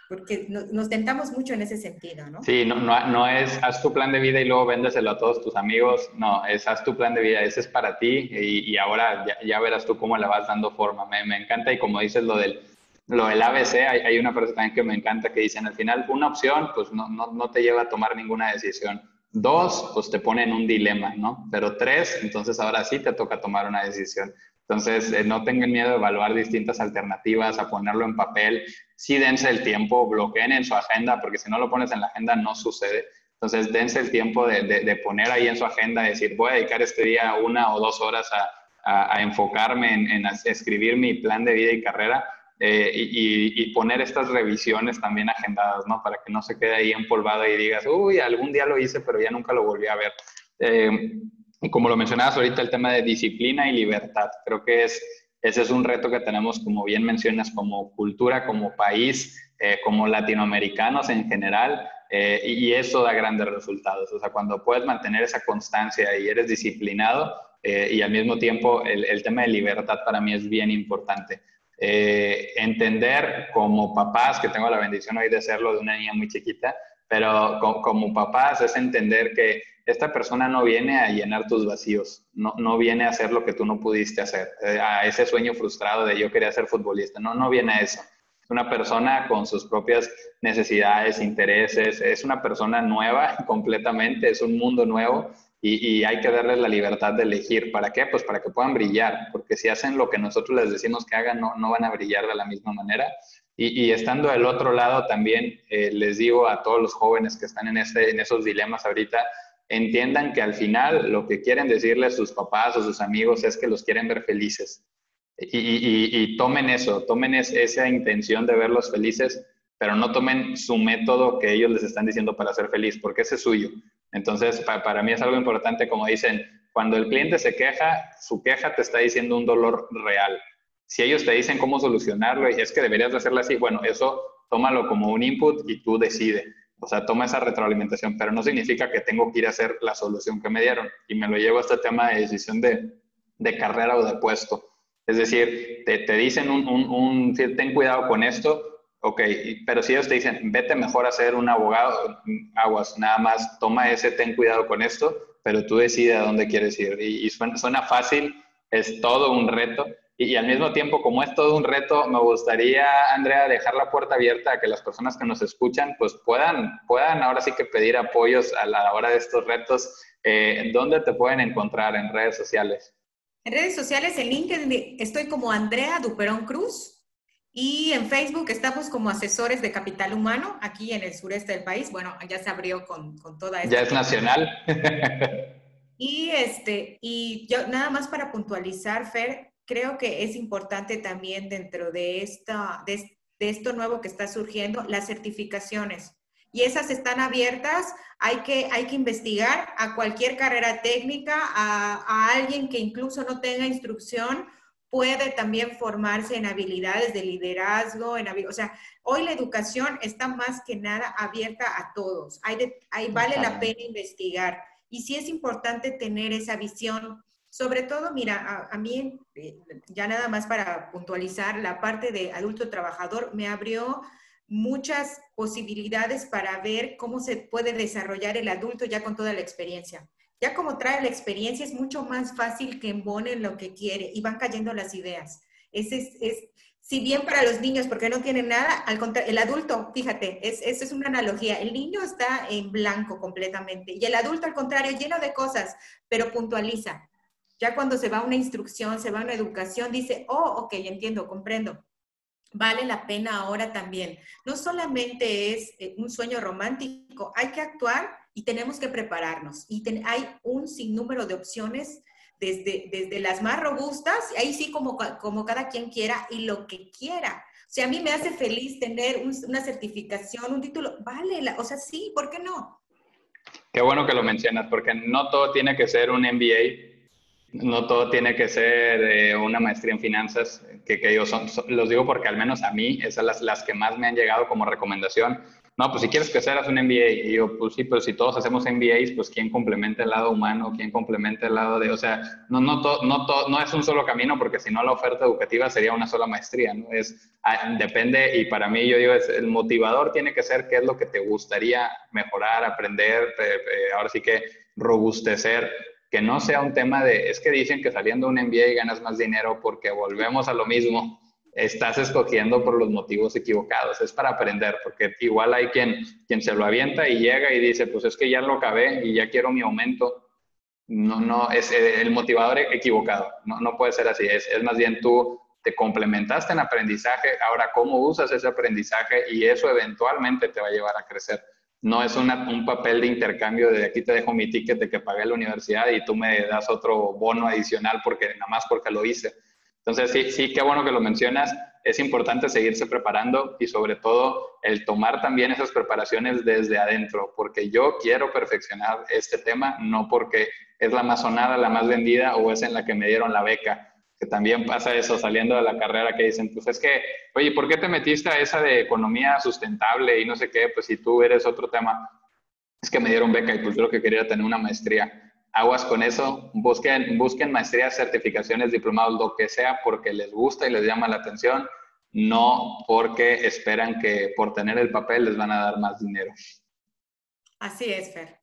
Porque nos, tentamos mucho en ese sentido, ¿no? Sí, no, no, es haz tu plan de vida y luego véndeselo a todos tus amigos. No, es haz tu plan de vida, ese es para ti y, y ahora ya, verás tú cómo le vas dando forma. Me, me, encanta y como dices lo del, lo del ABC, hay, hay una frase también que me encanta que dicen al final, una opción pues no, no, no te lleva a tomar ninguna decisión Dos, pues te pone en un dilema, ¿no? Pero tres, entonces ahora sí te toca tomar una decisión. Entonces, eh, no tengan miedo de evaluar distintas alternativas, a ponerlo en papel. Sí, dense el tiempo, bloqueen en su agenda, porque si no lo pones en la agenda no sucede. Entonces, dense el tiempo de, de, poner ahí en su agenda, decir, voy a dedicar este día una o dos horas a, a, enfocarme en, en escribir mi plan de vida y carrera eh, y, poner estas revisiones también agendadas, ¿no? Para que no se quede ahí empolvado y digas, uy, algún día lo hice, pero ya nunca lo volví a ver. Eh, y como lo mencionabas ahorita, el tema de disciplina y libertad, creo que es ese es un reto que tenemos, como bien mencionas, como cultura, como país, eh, como latinoamericanos en general, eh, y eso da grandes resultados. O sea, cuando puedes mantener esa constancia y eres disciplinado, eh, y al mismo tiempo el, el, tema de libertad para mí es bien importante. Entender como papás, que tengo la bendición hoy de serlo de una niña muy chiquita, pero como, como papás es entender que esta persona no viene a llenar tus vacíos, no, no viene a hacer lo que tú no pudiste hacer, a ese sueño frustrado de yo quería ser futbolista, no, no viene a eso. Una persona con sus propias necesidades, intereses, es una persona nueva <laughs> completamente, es un mundo nuevo y, hay que darles la libertad de elegir. ¿Para qué? Pues para que puedan brillar, porque si hacen lo que nosotros les decimos que hagan, no, no van a brillar de la misma manera. Y, estando del otro lado también, eh, les digo a todos los jóvenes que están en, ese, en esos dilemas ahorita, entiendan que al final lo que quieren decirles sus papás o sus amigos es que los quieren ver felices y, tomen eso, tomen esa intención de verlos felices, pero no tomen su método que ellos les están diciendo para ser feliz, porque ese es suyo. Entonces, para mí es algo importante, como dicen, cuando el cliente se queja, su queja te está diciendo un dolor real. Si ellos te dicen cómo solucionarlo y es que deberías de hacerlo así, bueno, eso tómalo como un input y tú decides. O sea, toma esa retroalimentación, pero no significa que tengo que ir a hacer la solución que me dieron. Y me lo llevo a este tema de decisión de, de carrera o de puesto. Es decir, te, te dicen un, un, ten cuidado con esto, ok, pero si ellos te dicen, vete mejor a ser un abogado, aguas, nada más toma ese, ten cuidado con esto, pero tú decides a dónde quieres ir. Y, suena, fácil, es todo un reto. Y, al mismo tiempo, como es todo un reto, me gustaría, Andrea, dejar la puerta abierta a que las personas que nos escuchan, pues puedan, puedan ahora sí que pedir apoyos a la hora de estos retos. Eh, ¿Dónde te pueden encontrar en redes sociales? En redes sociales, en LinkedIn estoy como Andrea Duperón Cruz y en Facebook estamos como asesores de capital humano aquí en el sureste del país. Bueno, ya se abrió con, con toda esta. Ya es nacional. <laughs> y este, y yo nada más para puntualizar, Fer, creo que es importante también dentro de, esta, de esto nuevo que está surgiendo, las certificaciones y esas están abiertas. Hay que, hay que investigar a cualquier carrera técnica, a, alguien que incluso no tenga instrucción, puede también formarse en habilidades de liderazgo, en, o sea, hoy la educación está más que nada abierta a todos. Hay, hay vale la pena investigar. Y sí es importante tener esa visión. Sobre todo, mira, a, a, mí, eh, ya nada más para puntualizar, la parte de adulto trabajador me abrió muchas posibilidades para ver cómo se puede desarrollar el adulto ya con toda la experiencia. Ya como trae la experiencia es mucho más fácil que embone lo que quiere y van cayendo las ideas. Ese es, si bien para los niños, porque no tienen nada, al contrario, el adulto, fíjate, es, eso es una analogía, el niño está en blanco completamente y el adulto al contrario, lleno de cosas, pero puntualiza. Ya cuando se va a una instrucción, se va a una educación, dice, oh, ok, entiendo, comprendo vale la pena ahora también. No solamente es eh, un sueño romántico, hay que actuar y tenemos que prepararnos. Y hay un sinnúmero de opciones desde, desde las más robustas, ahí sí como, como cada quien quiera y lo que quiera. O sea, a mí me hace feliz tener una certificación, un título, vale, o sea, sí, ¿por qué no? Qué bueno que lo mencionas, porque no todo tiene que ser un MBA no todo tiene que ser eh, una maestría en finanzas, que, que ellos son, los digo porque al menos a mí, esas las, las que más me han llegado como recomendación. No, pues si quieres que seas un MBA, y yo, pues sí, pero si todos hacemos MBAs, pues ¿quién complementa el lado humano? ¿Quién complementa el lado de, o sea, no, no, no, no es un solo camino, porque si no la oferta educativa sería una sola maestría, ¿no? Es, ah, depende, y para mí yo digo, es, el motivador tiene que ser qué es lo que te gustaría mejorar, aprender, ahora sí que robustecer que no sea un tema de, es que dicen que saliendo un MBA ganas más dinero porque volvemos a lo mismo, estás escogiendo por los motivos equivocados, es para aprender, porque igual hay quien, quien se lo avienta y llega y dice, pues es que ya lo acabé y ya quiero mi aumento. No, no, es eh, el motivador equivocado, no, no puede ser así, es, más bien tú te complementaste en aprendizaje, ahora cómo usas ese aprendizaje y eso eventualmente te va a llevar a crecer. No es un papel de intercambio de aquí te dejo mi ticket de que pagué la universidad y tú me das otro bono adicional porque nada más porque lo hice. Entonces, sí, sí, qué bueno que lo mencionas. Es importante seguirse preparando y sobre todo el tomar también esas preparaciones desde adentro, porque yo quiero perfeccionar este tema, no porque es la más sonada, la más vendida o es en la que me dieron la beca, que también pasa eso saliendo de la carrera que dicen, pues es que, oye, ¿por qué te metiste a esa de economía sustentable y no sé qué? Pues si tú eres otro tema, es que me dieron beca y pues yo lo que quería tener una maestría. Aguas con eso, busquen, busquen maestrías, certificaciones, diplomados, lo que sea, porque les gusta y les llama la atención, no porque esperan que por tener el papel les van a dar más dinero. Así es, Fer.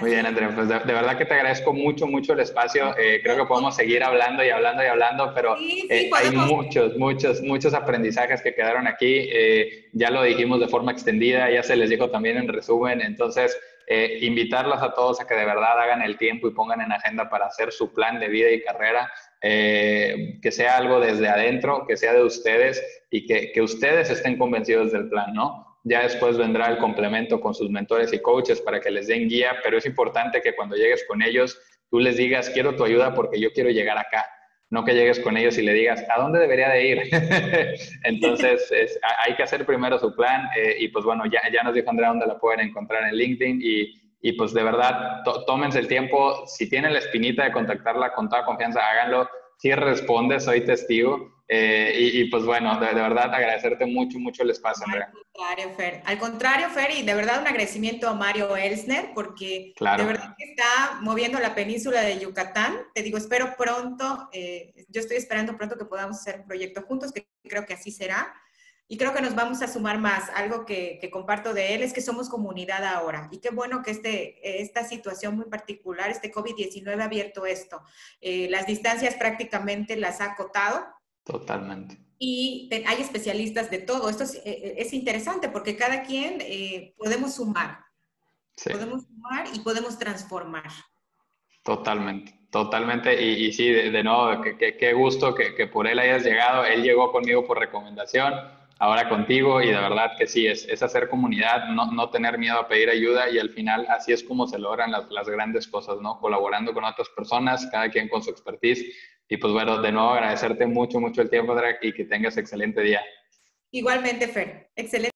Muy bien, Andrea, pues de, verdad que te agradezco mucho, mucho el espacio. Eh, creo que podemos seguir hablando y hablando y hablando, pero eh, hay muchos, muchos, muchos aprendizajes que quedaron aquí. Eh, ya lo dijimos de forma extendida, ya se les dijo también en resumen. Entonces, invitarlos a todos a que de verdad hagan el tiempo y pongan en agenda para hacer su plan de vida y carrera. que sea algo desde adentro, que sea de ustedes y que, que ustedes estén convencidos del plan, ¿no? Ya después vendrá el complemento con sus mentores y coaches para que les den guía, pero es importante que cuando llegues con ellos, tú les digas, quiero tu ayuda porque yo quiero llegar acá. No que llegues con ellos y le digas, ¿a dónde debería de ir? <laughs> Entonces, hay que hacer primero su plan eh, y pues bueno, ya, ya nos dijo Andrea dónde la pueden encontrar en LinkedIn y, y pues de verdad, tómense el tiempo. Si tienen la espinita de contactarla con toda confianza, háganlo. Si responde, soy testigo. Eh, y, pues bueno, de, verdad agradecerte mucho, mucho el espacio, Andrea. Al contrario, Fer. Al contrario, Fer, y de verdad un agradecimiento a Mario Elsner, porque de verdad que está moviendo la península de Yucatán. Te digo, espero pronto, eh, yo estoy esperando pronto que podamos hacer un proyecto juntos, que creo que así será. Y creo que nos vamos a sumar más. Algo que, comparto de él es que somos comunidad ahora. Y qué bueno que este, esta situación muy particular, este COVID-19 ha abierto esto. Eh, las distancias prácticamente las ha acotado Totalmente. Y hay especialistas de todo. Esto es, eh, interesante porque cada quien eh, podemos sumar. Podemos sumar y podemos transformar. Totalmente, totalmente. Y, y sí, de, nuevo, qué gusto que, que, por él hayas llegado. Él llegó conmigo por recomendación ahora contigo y de verdad que sí, es, es hacer comunidad, no, no, tener miedo a pedir ayuda y al final así es como se logran las, las, grandes cosas, ¿no? Colaborando con otras personas, cada quien con su expertise. Y pues bueno, de nuevo agradecerte mucho, mucho el tiempo, Drake, y que tengas excelente día. Igualmente, Fer. Excelente.